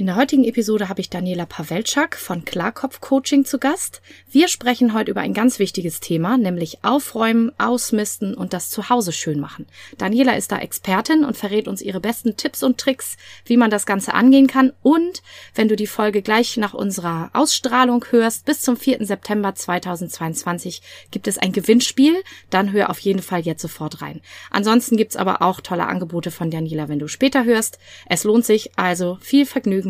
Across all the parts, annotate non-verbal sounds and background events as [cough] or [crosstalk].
In der heutigen Episode habe ich Daniela Pawelczak von Klarkopf Coaching zu Gast. Wir sprechen heute über ein ganz wichtiges Thema, nämlich Aufräumen, Ausmisten und das Zuhause schön machen. Daniela ist da Expertin und verrät uns ihre besten Tipps und Tricks, wie man das Ganze angehen kann. Und wenn du die Folge gleich nach unserer Ausstrahlung hörst, bis zum 4. September 2022 gibt es ein Gewinnspiel. Dann hör auf jeden Fall jetzt sofort rein. Ansonsten gibt's aber auch tolle Angebote von Daniela, wenn du später hörst. Es lohnt sich also viel Vergnügen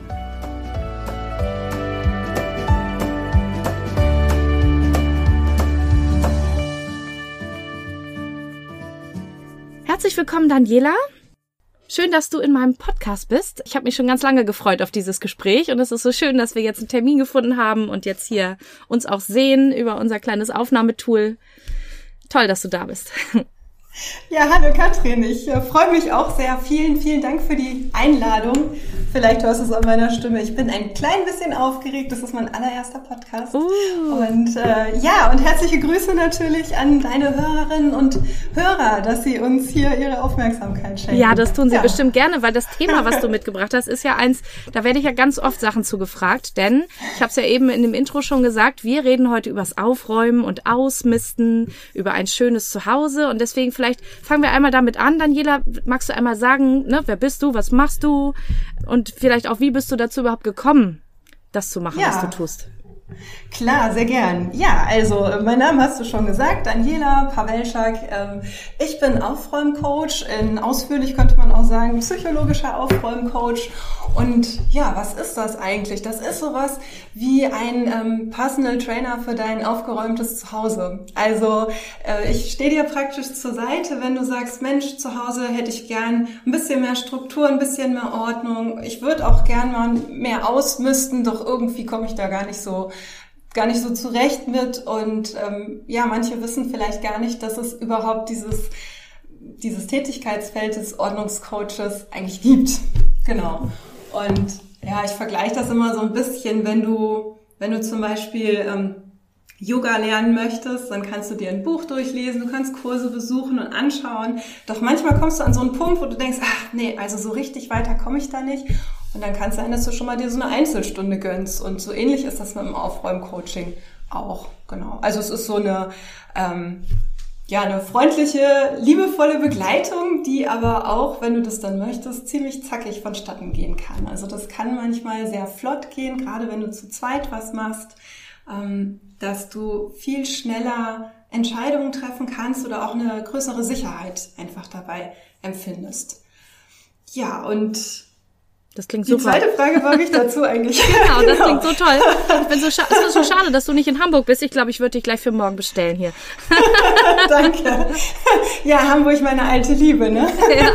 Herzlich willkommen, Daniela. Schön, dass du in meinem Podcast bist. Ich habe mich schon ganz lange gefreut auf dieses Gespräch und es ist so schön, dass wir jetzt einen Termin gefunden haben und jetzt hier uns auch sehen über unser kleines Aufnahmetool. Toll, dass du da bist. [laughs] Ja, hallo Katrin. Ich äh, freue mich auch sehr. Vielen, vielen Dank für die Einladung. Vielleicht hörst du es an meiner Stimme. Ich bin ein klein bisschen aufgeregt. Das ist mein allererster Podcast. Uh. Und äh, ja, und herzliche Grüße natürlich an deine Hörerinnen und Hörer, dass sie uns hier ihre Aufmerksamkeit schenken. Ja, das tun sie ja. bestimmt gerne, weil das Thema, was du [laughs] mitgebracht hast, ist ja eins, da werde ich ja ganz oft Sachen zugefragt, denn ich habe es ja eben in dem Intro schon gesagt, wir reden heute übers Aufräumen und Ausmisten, über ein schönes Zuhause und deswegen vielleicht fangen wir einmal damit an. Daniela, magst du einmal sagen, ne, wer bist du, was machst du und vielleicht auch, wie bist du dazu überhaupt gekommen, das zu machen, ja. was du tust? Klar, sehr gern. Ja, also mein Name hast du schon gesagt, Daniela Pawelczak. Ähm, ich bin Aufräumcoach, in ausführlich könnte man auch sagen psychologischer Aufräumcoach. Und ja, was ist das eigentlich? Das ist sowas wie ein ähm, Personal Trainer für dein aufgeräumtes Zuhause. Also äh, ich stehe dir praktisch zur Seite, wenn du sagst, Mensch, zu Hause hätte ich gern ein bisschen mehr Struktur, ein bisschen mehr Ordnung. Ich würde auch gern mal mehr ausmisten, doch irgendwie komme ich da gar nicht so gar nicht so zurecht mit und ähm, ja, manche wissen vielleicht gar nicht, dass es überhaupt dieses dieses Tätigkeitsfeld des Ordnungscoaches eigentlich gibt. Genau. Und ja, ich vergleiche das immer so ein bisschen, wenn du, wenn du zum Beispiel ähm, Yoga lernen möchtest, dann kannst du dir ein Buch durchlesen, du kannst Kurse besuchen und anschauen. Doch manchmal kommst du an so einen Punkt, wo du denkst, ach nee, also so richtig weiter komme ich da nicht. Und dann kann es sein, dass du schon mal dir so eine Einzelstunde gönnst. Und so ähnlich ist das mit dem Aufräumcoaching auch. Genau. Also es ist so eine ähm, ja, eine freundliche, liebevolle Begleitung, die aber auch, wenn du das dann möchtest, ziemlich zackig vonstatten gehen kann. Also das kann manchmal sehr flott gehen, gerade wenn du zu zweit was machst, ähm, dass du viel schneller Entscheidungen treffen kannst oder auch eine größere Sicherheit einfach dabei empfindest. Ja, und das klingt super. Die zweite Frage war mich dazu eigentlich. [laughs] genau, das klingt so toll. Ich bin so, es ist so schade, dass du nicht in Hamburg bist. Ich glaube, ich würde dich gleich für morgen bestellen hier. [laughs] Danke. Ja, Hamburg, meine alte Liebe, ne? Ja.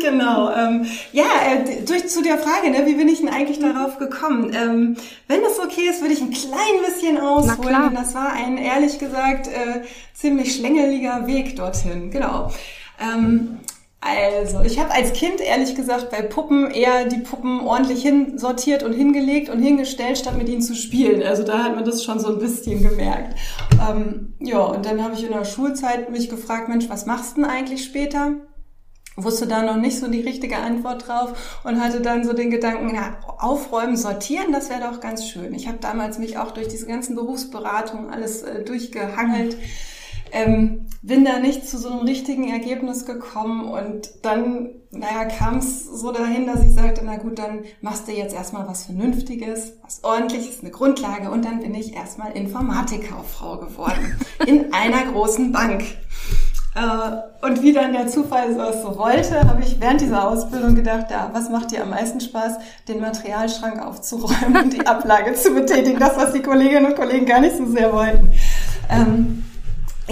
[laughs] genau. Ähm, ja, äh, durch zu der Frage, ne, wie bin ich denn eigentlich darauf gekommen? Ähm, wenn es okay ist, würde ich ein klein bisschen ausholen. Denn das war ein, ehrlich gesagt, äh, ziemlich schlängeliger Weg dorthin. Genau. Ähm, also, ich habe als Kind ehrlich gesagt bei Puppen eher die Puppen ordentlich hinsortiert und hingelegt und hingestellt, statt mit ihnen zu spielen. Also da hat man das schon so ein bisschen gemerkt. Ähm, ja, und dann habe ich in der Schulzeit mich gefragt, Mensch, was machst du denn eigentlich später? Wusste da noch nicht so die richtige Antwort drauf und hatte dann so den Gedanken, ja, aufräumen, sortieren, das wäre doch ganz schön. Ich habe damals mich auch durch diese ganzen Berufsberatungen alles äh, durchgehangelt. Ähm, bin da nicht zu so einem richtigen Ergebnis gekommen und dann, naja, kam es so dahin, dass ich sagte, na gut, dann machst du jetzt erstmal was Vernünftiges, was ordentliches, eine Grundlage und dann bin ich erstmal Informatikkauffrau geworden [laughs] in einer großen Bank. Äh, und wie dann der Zufall es so wollte, habe ich während dieser Ausbildung gedacht, ja, was macht dir am meisten Spaß, den Materialschrank aufzuräumen und die Ablage zu betätigen, das, was die Kolleginnen und Kollegen gar nicht so sehr wollten. Ähm,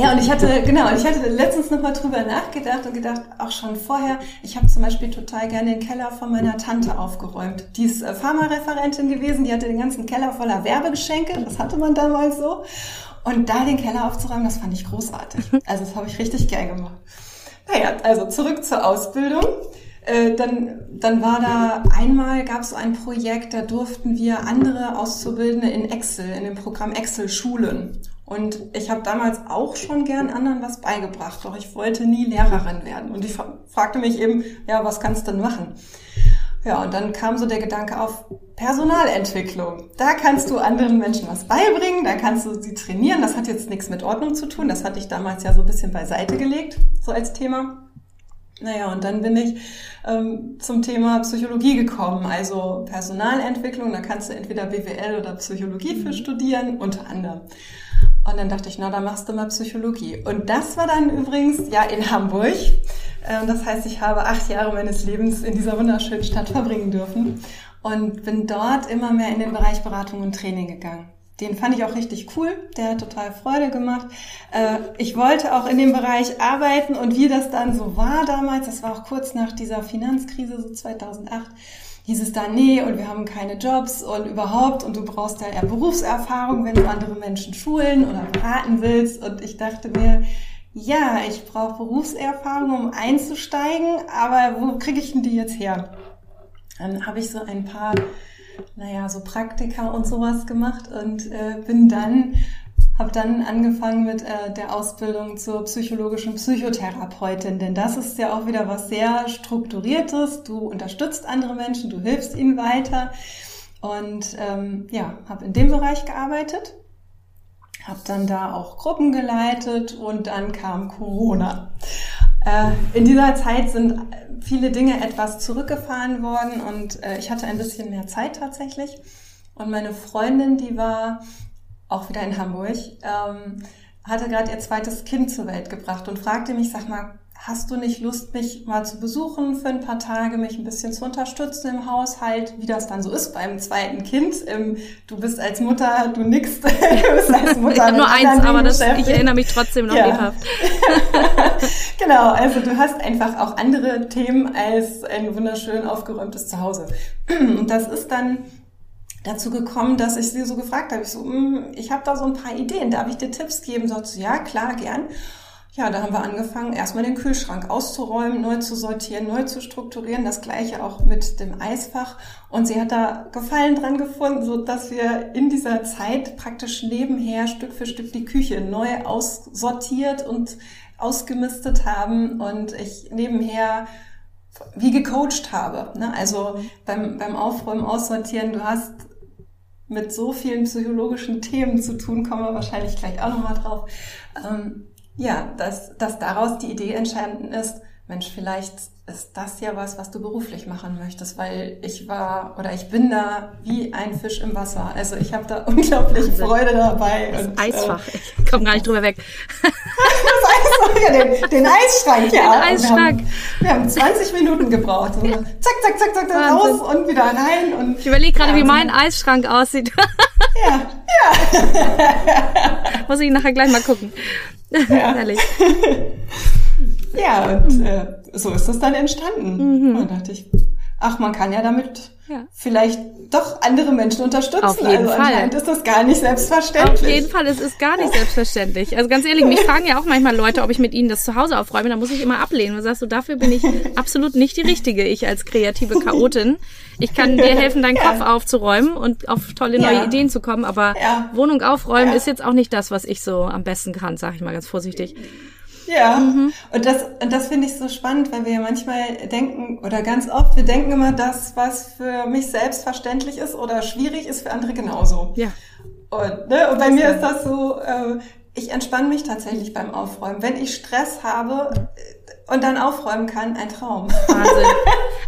ja, und ich hatte, genau, ich hatte letztens nochmal drüber nachgedacht und gedacht, auch schon vorher, ich habe zum Beispiel total gerne den Keller von meiner Tante aufgeräumt. Die ist äh, Pharmareferentin gewesen, die hatte den ganzen Keller voller Werbegeschenke, das hatte man damals so. Und da den Keller aufzuräumen, das fand ich großartig. [laughs] Also das habe ich richtig gern gemacht. Naja, also zurück zur Ausbildung. Äh, dann, dann war da einmal gab es ein Projekt, da durften wir andere Auszubildende in Excel, in dem Programm Excel schulen. Und ich habe damals auch schon gern anderen was beigebracht, doch ich wollte nie Lehrerin werden. Und ich fragte mich eben, ja, was kannst du denn machen? Ja, und dann kam so der Gedanke auf Personalentwicklung. Da kannst du anderen Menschen was beibringen, da kannst du sie trainieren. Das hat jetzt nichts mit Ordnung zu tun. Das hatte ich damals ja so ein bisschen beiseite gelegt, so als Thema. Naja, und dann bin ich ähm, zum Thema Psychologie gekommen, also Personalentwicklung. Da kannst du entweder BWL oder Psychologie für studieren, unter anderem. Und dann dachte ich, na, da machst du mal Psychologie. Und das war dann übrigens ja in Hamburg. Ähm, das heißt, ich habe acht Jahre meines Lebens in dieser wunderschönen Stadt verbringen dürfen und bin dort immer mehr in den Bereich Beratung und Training gegangen. Den fand ich auch richtig cool. Der hat total Freude gemacht. Äh, ich wollte auch in dem Bereich arbeiten und wie das dann so war damals, das war auch kurz nach dieser Finanzkrise, so 2008, hieß es da, nee, und wir haben keine Jobs und überhaupt und du brauchst ja eher Berufserfahrung, wenn du andere Menschen schulen oder beraten willst. Und ich dachte mir, ja, ich brauche Berufserfahrung, um einzusteigen, aber wo kriege ich denn die jetzt her? Dann habe ich so ein paar, naja, so Praktika und sowas gemacht und äh, bin dann habe dann angefangen mit äh, der Ausbildung zur psychologischen Psychotherapeutin, denn das ist ja auch wieder was sehr strukturiertes. Du unterstützt andere Menschen, du hilfst ihnen weiter und ähm, ja, habe in dem Bereich gearbeitet, habe dann da auch Gruppen geleitet und dann kam Corona. Äh, in dieser Zeit sind viele Dinge etwas zurückgefahren worden und äh, ich hatte ein bisschen mehr Zeit tatsächlich. Und meine Freundin, die war auch wieder in Hamburg, ähm, hatte gerade ihr zweites Kind zur Welt gebracht und fragte mich, sag mal, hast du nicht Lust, mich mal zu besuchen für ein paar Tage, mich ein bisschen zu unterstützen im Haushalt, wie das dann so ist beim zweiten Kind? Du bist als Mutter, du nix, [laughs] du bist als Mutter. ich habe nur eins, aber das, ich erinnere mich trotzdem noch ja. lebhaft. [laughs] genau, also du hast einfach auch andere Themen als ein wunderschön aufgeräumtes Zuhause. Und das ist dann dazu gekommen, dass ich sie so gefragt habe. Ich so, hm, ich habe da so ein paar Ideen, darf ich dir Tipps geben? Sagt sie, ja, klar, gern. Ja, da haben wir angefangen, erstmal den Kühlschrank auszuräumen, neu zu sortieren, neu zu strukturieren. Das gleiche auch mit dem Eisfach. Und sie hat da Gefallen dran gefunden, so dass wir in dieser Zeit praktisch nebenher Stück für Stück die Küche neu aussortiert und ausgemistet haben und ich nebenher wie gecoacht habe. Ne? Also beim, beim Aufräumen, Aussortieren, du hast mit so vielen psychologischen Themen zu tun, kommen wir wahrscheinlich gleich auch nochmal drauf. Ähm, ja, dass, dass daraus die Idee entstanden ist, Mensch, vielleicht ist das ja was, was du beruflich machen möchtest, weil ich war oder ich bin da wie ein Fisch im Wasser. Also ich habe da [laughs] unglaublich Wahnsinn. Freude dabei. Das und, Eisfach, äh, ich komme gar nicht drüber weg. das Eisfach, ja, den, den Eisschrank, ja. Den Eisschrank. Wir haben, wir haben 20 Minuten gebraucht. So, zack, zack, zack, zack, Wahnsinn. raus und wieder rein. Und, ich überlege gerade, wie mein Eisschrank aussieht. ja, ja. [laughs] Muss ich nachher gleich mal gucken. Ja. Herrlich. Ja, und äh, so ist das dann entstanden. Mhm. Und dachte ich, ach, man kann ja damit ja. vielleicht doch andere Menschen unterstützen. Auf jeden also Fall. anscheinend ist das gar nicht selbstverständlich. Auf jeden Fall, es ist gar nicht selbstverständlich. Also ganz ehrlich, mich [laughs] fragen ja auch manchmal Leute, ob ich mit ihnen das zu Hause aufräume. Da muss ich immer ablehnen. Du sagst, du, dafür bin ich [laughs] absolut nicht die Richtige, ich als kreative Chaotin. Ich kann dir [laughs] helfen, deinen ja. Kopf aufzuräumen und auf tolle neue ja. Ideen zu kommen. Aber Wohnung aufräumen ist jetzt auch nicht das, was ich so am besten kann, sage ich mal ganz vorsichtig. Ja, mhm. und das, und das finde ich so spannend, weil wir ja manchmal denken, oder ganz oft, wir denken immer, das, was für mich selbstverständlich ist oder schwierig ist, für andere genauso. Ja. Und, ne, und bei mir ist das so, äh, ich entspanne mich tatsächlich beim Aufräumen. Wenn ich Stress habe, und dann aufräumen kann, ein Traum. Wahnsinn. [laughs]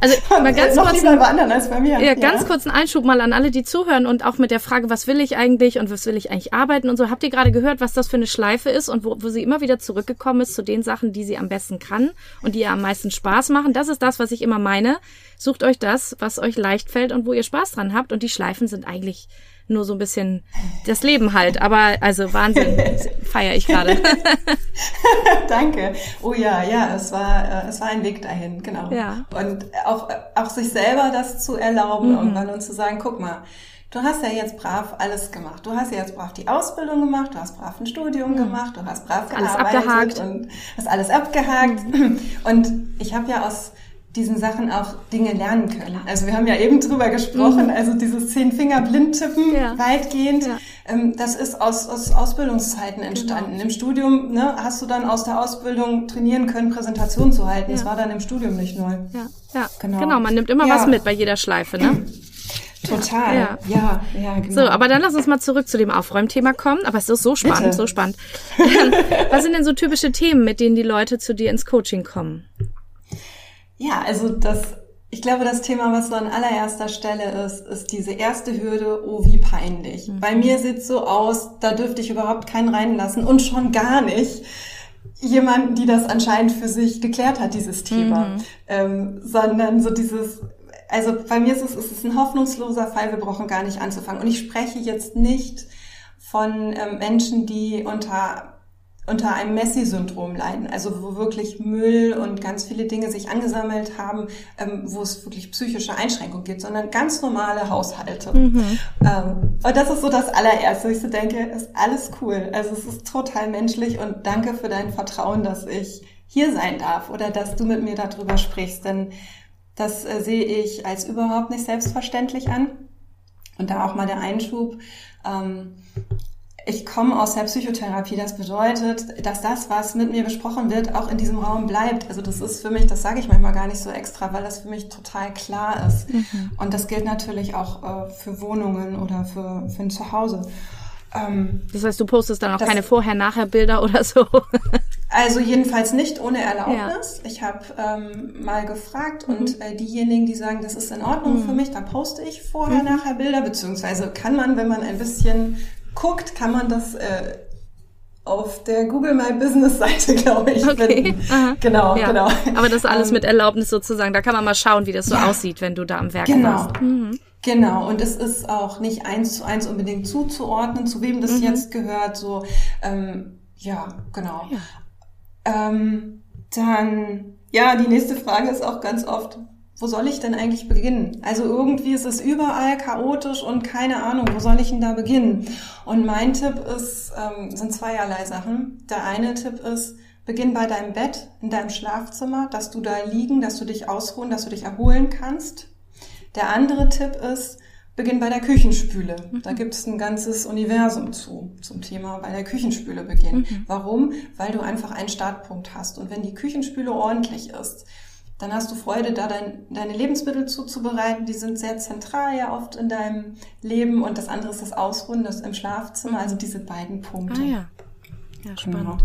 Also mal ganz noch kurz lieber bei anderen als bei mir. Ja, ganz kurz einen Einschub mal an alle, die zuhören und auch mit der Frage, was will ich eigentlich und was will ich eigentlich arbeiten und so. Habt ihr gerade gehört, was das für eine Schleife ist und wo, wo sie immer wieder zurückgekommen ist zu den Sachen, die sie am besten kann und die ihr am meisten Spaß machen? Das ist das, was ich immer meine. Sucht euch das, was euch leicht fällt und wo ihr Spaß dran habt und die Schleifen sind eigentlich nur so ein bisschen das Leben halt. Aber also Wahnsinn, [laughs] feiere ich gerade. [laughs] Danke. Oh ja, ja, es war, äh, es war ein Weg dahin, genau. Ja. Und auch, auch sich selber das zu erlauben mhm. irgendwann und zu sagen, guck mal, du hast ja jetzt brav alles gemacht. Du hast ja jetzt brav die Ausbildung gemacht, du hast brav ein Studium mhm. gemacht, du hast brav alles abgehakt und hast alles abgehakt. Mhm. Und ich habe ja aus diesen Sachen auch Dinge lernen können. Also wir haben ja eben drüber gesprochen, mhm. also dieses Zehn-Finger-Blindtippen ja. weitgehend, ja. Ähm, das ist aus, aus Ausbildungszeiten entstanden. Genau. Im Studium ne, hast du dann aus der Ausbildung trainieren können, Präsentationen zu halten. Ja. Das war dann im Studium nicht neu. Ja, ja. Genau. genau, man nimmt immer was mit bei jeder Schleife, ne? Total. Ja. ja, ja, genau. So, aber dann lass uns mal zurück zu dem Aufräumthema kommen. Aber es ist so spannend, Bitte. so spannend. [laughs] was sind denn so typische Themen, mit denen die Leute zu dir ins Coaching kommen? Ja, also das, ich glaube, das Thema, was so an allererster Stelle ist, ist diese erste Hürde, oh, wie peinlich. Mhm. Bei mir sieht so aus, da dürfte ich überhaupt keinen reinlassen und schon gar nicht jemanden, die das anscheinend für sich geklärt hat, dieses Thema, mhm. ähm, sondern so dieses, also bei mir ist es, es ist ein hoffnungsloser Fall, wir brauchen gar nicht anzufangen. Und ich spreche jetzt nicht von ähm, Menschen, die unter unter einem Messi-Syndrom leiden, also wo wirklich Müll und ganz viele Dinge sich angesammelt haben, ähm, wo es wirklich psychische Einschränkungen gibt, sondern ganz normale Haushalte. Mhm. Ähm, und das ist so das allererste, ich so denke, ist alles cool. Also es ist total menschlich und danke für dein Vertrauen, dass ich hier sein darf oder dass du mit mir darüber sprichst, denn das äh, sehe ich als überhaupt nicht selbstverständlich an. Und da auch mal der Einschub. Ähm, ich komme aus der Psychotherapie. Das bedeutet, dass das, was mit mir besprochen wird, auch in diesem Raum bleibt. Also das ist für mich, das sage ich manchmal gar nicht so extra, weil das für mich total klar ist. Mhm. Und das gilt natürlich auch äh, für Wohnungen oder für, für ein Zuhause. Ähm, das heißt, du postest dann auch keine Vorher-Nachher-Bilder oder so? [laughs] also jedenfalls nicht ohne Erlaubnis. Ja. Ich habe ähm, mal gefragt mhm. und äh, diejenigen, die sagen, das ist in Ordnung mhm. für mich, da poste ich Vorher-Nachher-Bilder, mhm. beziehungsweise kann man, wenn man ein bisschen guckt, kann man das äh, auf der Google My Business Seite, [laughs] glaube ich, okay. Genau, ja. genau. Aber das alles ähm, mit Erlaubnis sozusagen. Da kann man mal schauen, wie das so ja. aussieht, wenn du da am Werk genau. warst. Mhm. Genau, und es ist auch nicht eins zu eins unbedingt zuzuordnen, zu wem das mhm. jetzt gehört. So, ähm, ja, genau. Ja. Ähm, dann, ja, die nächste Frage ist auch ganz oft, wo soll ich denn eigentlich beginnen? Also irgendwie ist es überall chaotisch und keine Ahnung, wo soll ich denn da beginnen? Und mein Tipp ist, ähm, sind zweierlei Sachen. Der eine Tipp ist, beginn bei deinem Bett, in deinem Schlafzimmer, dass du da liegen, dass du dich ausruhen, dass du dich erholen kannst. Der andere Tipp ist, beginn bei der Küchenspüle. Da mhm. gibt es ein ganzes Universum zu, zum Thema bei der Küchenspüle beginnen. Mhm. Warum? Weil du einfach einen Startpunkt hast. Und wenn die Küchenspüle ordentlich ist, dann hast du Freude, da dein, deine Lebensmittel zuzubereiten. Die sind sehr zentral ja oft in deinem Leben. Und das andere ist das Ausruhen, das im Schlafzimmer. Also diese beiden Punkte. Ah ja, ja spannend. Genau.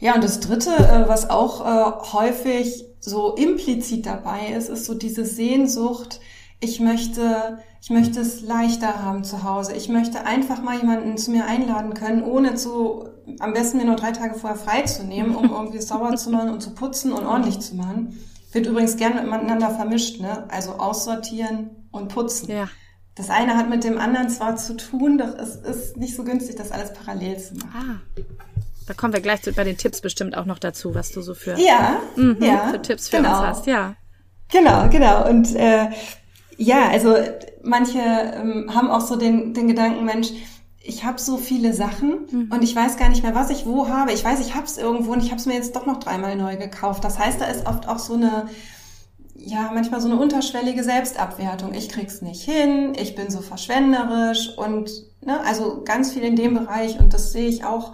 Ja, und das Dritte, äh, was auch äh, häufig so implizit dabei ist, ist so diese Sehnsucht, ich möchte, ich möchte es leichter haben zu Hause. Ich möchte einfach mal jemanden zu mir einladen können, ohne zu, am besten mir nur drei Tage vorher frei zu nehmen, um [laughs] irgendwie sauber zu machen und zu putzen und ordentlich zu machen. Wird übrigens gerne miteinander vermischt, ne? Also aussortieren und putzen. Ja. Das eine hat mit dem anderen zwar zu tun, doch es ist nicht so günstig, das alles parallel zu machen. Ah. Da kommen wir gleich bei den Tipps bestimmt auch noch dazu, was du so für, ja, mhm, ja, für Tipps für genau. uns hast. Ja. Genau, genau. Und äh, ja, also manche ähm, haben auch so den, den Gedanken, Mensch, ich habe so viele Sachen mhm. und ich weiß gar nicht mehr, was ich wo habe. Ich weiß, ich habe es irgendwo und ich habe es mir jetzt doch noch dreimal neu gekauft. Das heißt, da ist oft auch so eine, ja, manchmal so eine unterschwellige Selbstabwertung. Ich krieg's nicht hin, ich bin so verschwenderisch und ne, also ganz viel in dem Bereich und das sehe ich auch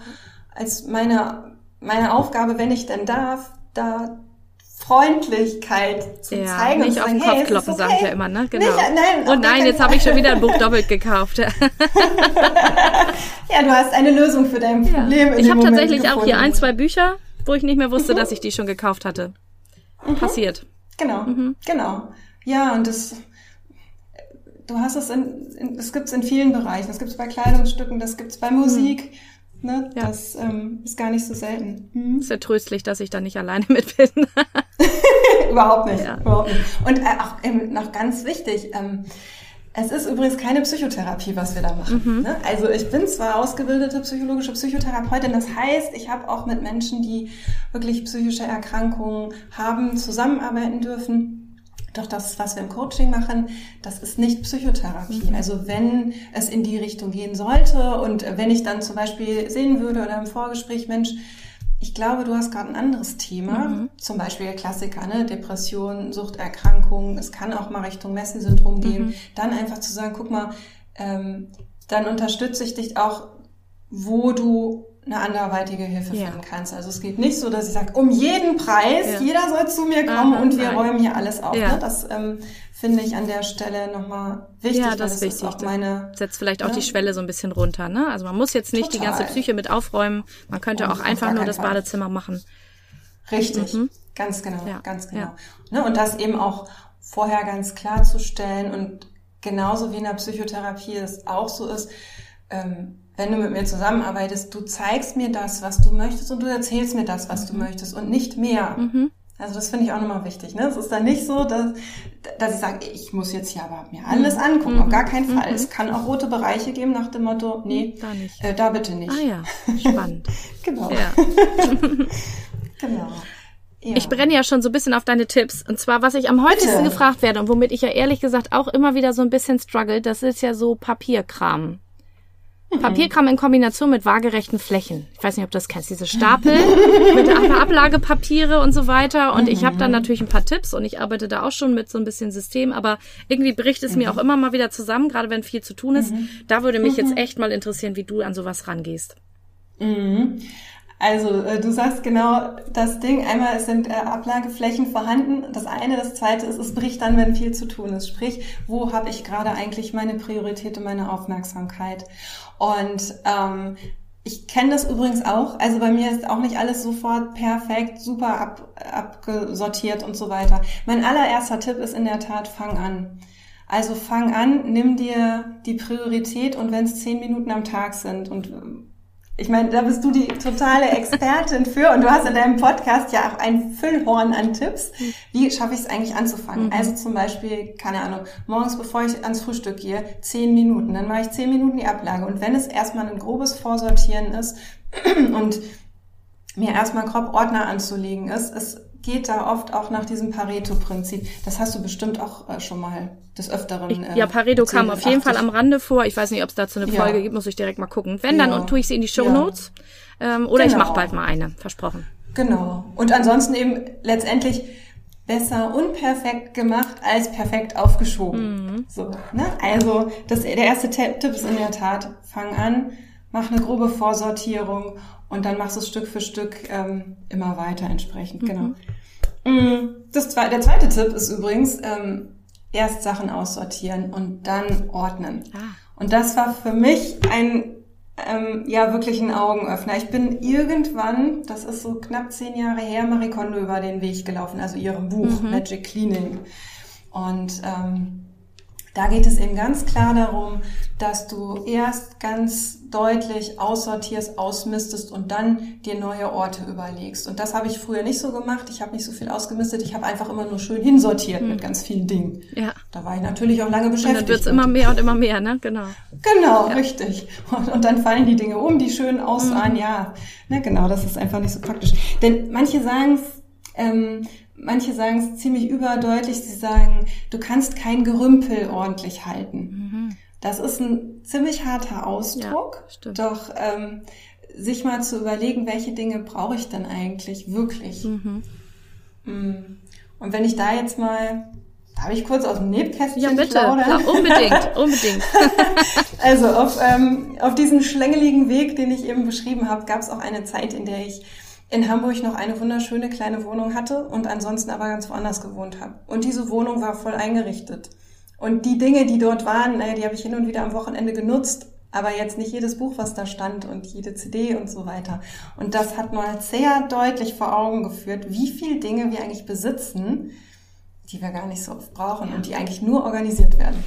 als meine meine Aufgabe, wenn ich denn darf, da Freundlichkeit zu ja, zeigen. Nicht auf den Kopf hey, klopfen, okay. sage ich ja immer, ne? Genau. Nicht, nein, und nein, jetzt habe ich schon wieder ein Buch [laughs] doppelt gekauft. ja, du hast eine Lösung für dein Problem. Ja. Ich habe tatsächlich gefunden. auch hier ein, zwei Bücher, wo ich nicht mehr wusste, mhm. dass ich die schon gekauft hatte. Mhm. Passiert. Genau, mhm. genau. Ja, und das, du hast es in, in das gibt's in vielen Bereichen. Das gibt's bei Kleidungsstücken, das gibt's bei Musik. Ne? Ja. Das ähm, ist gar nicht so selten. Mhm. Ist ja tröstlich, dass ich da nicht alleine [laughs] mit bin. [laughs] überhaupt nicht, ja. überhaupt nicht. Und äh, auch ähm, noch ganz wichtig, ähm, es ist übrigens keine Psychotherapie, was wir da machen. Mhm. Ne? Also ich bin zwar ausgebildete psychologische Psychotherapeutin, das heißt, ich habe auch mit Menschen, die wirklich psychische Erkrankungen haben, zusammenarbeiten dürfen. Doch das, was wir im Coaching machen, das ist nicht Psychotherapie. Mhm. Also wenn es in die Richtung gehen sollte und wenn ich dann zum Beispiel sehen würde oder im Vorgespräch, Mensch, ich glaube, du hast gerade ein anderes Thema, mhm. zum Beispiel Klassiker, ne? Depression, Suchterkrankungen, es kann auch mal Richtung Messi-Syndrom gehen, mhm. dann einfach zu sagen, guck mal, ähm, dann unterstütze ich dich auch, wo du eine anderweitige Hilfe ja. finden kannst. Also es geht nicht so, dass ich sage, um jeden Preis, ja. jeder soll zu mir kommen Aha, und wir nein. räumen hier alles auf. Ja. Ne? Das ähm, finde ich an der Stelle nochmal wichtig. Ja, das ist wichtig. Ist meine, setzt vielleicht auch ne? die Schwelle so ein bisschen runter. Ne? Also man muss jetzt nicht Total. die ganze Psyche mit aufräumen. Man könnte und auch einfach nur das. Badezimmer machen. Richtig, mhm. ganz genau, ganz genau. Ne? Und das eben auch vorher ganz klarzustellen und genauso wie in der Psychotherapie es auch so ist, ähm, wenn du mit mir zusammenarbeitest, du zeigst mir das, was du möchtest und du erzählst mir das, was du mhm. möchtest und nicht mehr. Mhm. Also das finde ich auch nochmal wichtig. Ne? Es ist dann nicht so, dass, dass ich sage, ich muss jetzt hier aber mir alles mhm. angucken. Mhm. Auf gar keinen Fall. Mhm. Es kann auch rote Bereiche geben nach dem Motto, nee, da, nicht. Äh, da bitte nicht. Ah ja, spannend. [laughs] genau. [laughs] genau. Ja. Ich brenne ja schon so ein bisschen auf deine Tipps. Und zwar, was ich am häufigsten Bitte. gefragt werde und womit ich ja ehrlich gesagt auch immer wieder so ein bisschen struggle, das ist ja so Papierkram. Mhm. Papierkram in Kombination mit waagerechten Flächen. Ich weiß nicht, ob du das kennst, diese Stapel [laughs] mit Ablagepapiere und so weiter. Und ich habe dann mhm. natürlich ein paar Tipps und ich arbeite da auch schon mit so ein bisschen System, aber irgendwie bricht es mhm. mir auch immer mal wieder zusammen, gerade wenn viel zu tun ist. Mhm. Da würde mich jetzt mhm. echt mal interessieren, wie du an sowas rangehst. Mhm. Also äh, du sagst genau das Ding. Einmal sind äh, Ablageflächen vorhanden. Das eine, das zweite ist, es bricht dann, wenn viel zu tun ist. Sprich, wo habe ich gerade eigentlich meine Priorität und meine Aufmerksamkeit? Und ähm, ich kenne das übrigens auch. Also bei mir ist auch nicht alles sofort perfekt, super ab, abgesortiert und so weiter. Mein allererster Tipp ist in der Tat, fang an. Also fang an, nimm dir die Priorität und wenn es zehn Minuten am Tag sind und ich meine, da bist du die totale Expertin für und du hast in deinem Podcast ja auch ein Füllhorn an Tipps. Wie schaffe ich es eigentlich anzufangen? Mhm. Also zum Beispiel, keine Ahnung, morgens bevor ich ans Frühstück gehe, zehn Minuten. Dann mache ich zehn Minuten die Ablage. Und wenn es erstmal ein grobes Vorsortieren ist [clears throat] und mir erstmal grob Ordner anzulegen ist, ist geht da oft auch nach diesem Pareto-Prinzip. Das hast du bestimmt auch äh, schon mal des Öfteren. Äh, ja, Pareto kam auf jeden Fall am Rande vor. Ich weiß nicht, ob es dazu eine Folge ja. gibt, muss ich direkt mal gucken. Wenn, ja. dann tue ich sie in die Show Notes. Ja. Ähm, oder genau. ich mache bald mal eine, versprochen. Genau. Und ansonsten eben letztendlich besser unperfekt gemacht als perfekt aufgeschoben. Mhm. So, ne? Also das, der erste Tipp ist in der Tat, fang an, mach eine grobe Vorsortierung und dann machst du es Stück für Stück ähm, immer weiter entsprechend. Mhm. Genau. Mm, das, der zweite Tipp ist übrigens, ähm, erst Sachen aussortieren und dann ordnen. Ah. Und das war für mich ein ähm, ja wirklich ein Augenöffner. Ich bin irgendwann, das ist so knapp zehn Jahre her, Marie Kondo über den Weg gelaufen, also ihrem Buch mhm. Magic Cleaning. Und ähm, da geht es eben ganz klar darum, dass du erst ganz deutlich aussortierst, ausmistest und dann dir neue Orte überlegst. Und das habe ich früher nicht so gemacht. Ich habe nicht so viel ausgemistet. Ich habe einfach immer nur schön hinsortiert mhm. mit ganz vielen Dingen. Ja. Da war ich natürlich auch lange beschäftigt. Und dann wird's immer mehr und immer mehr, ne? Genau. Genau, ja. richtig. Und, und, dann fallen die Dinge um, die schön aussahen. Mhm. Ja, ne, genau, das ist einfach nicht so praktisch. Denn manche sagen, ähm, manche sagen es ziemlich überdeutlich, sie sagen, du kannst kein Gerümpel ordentlich halten. Mhm. Das ist ein ziemlich harter Ausdruck, ja, doch ähm, sich mal zu überlegen, welche Dinge brauche ich denn eigentlich wirklich. Mhm. Mm. Und wenn ich da jetzt mal Darf ich kurz aus dem Nebkästchen Ja, bitte. Klar, unbedingt, [laughs] unbedingt. [laughs] also auf, ähm, auf diesem schlängeligen Weg, den ich eben beschrieben habe, gab es auch eine Zeit, in der ich in Hamburg noch eine wunderschöne kleine Wohnung hatte und ansonsten aber ganz woanders gewohnt habe. Und diese Wohnung war voll eingerichtet. Und die Dinge, die dort waren, naja, die habe ich hin und wieder am Wochenende genutzt, aber jetzt nicht jedes Buch, was da stand und jede CD und so weiter. Und das hat mal sehr deutlich vor Augen geführt, wie viel Dinge wir eigentlich besitzen, die wir gar nicht so oft brauchen und die eigentlich nur organisiert werden.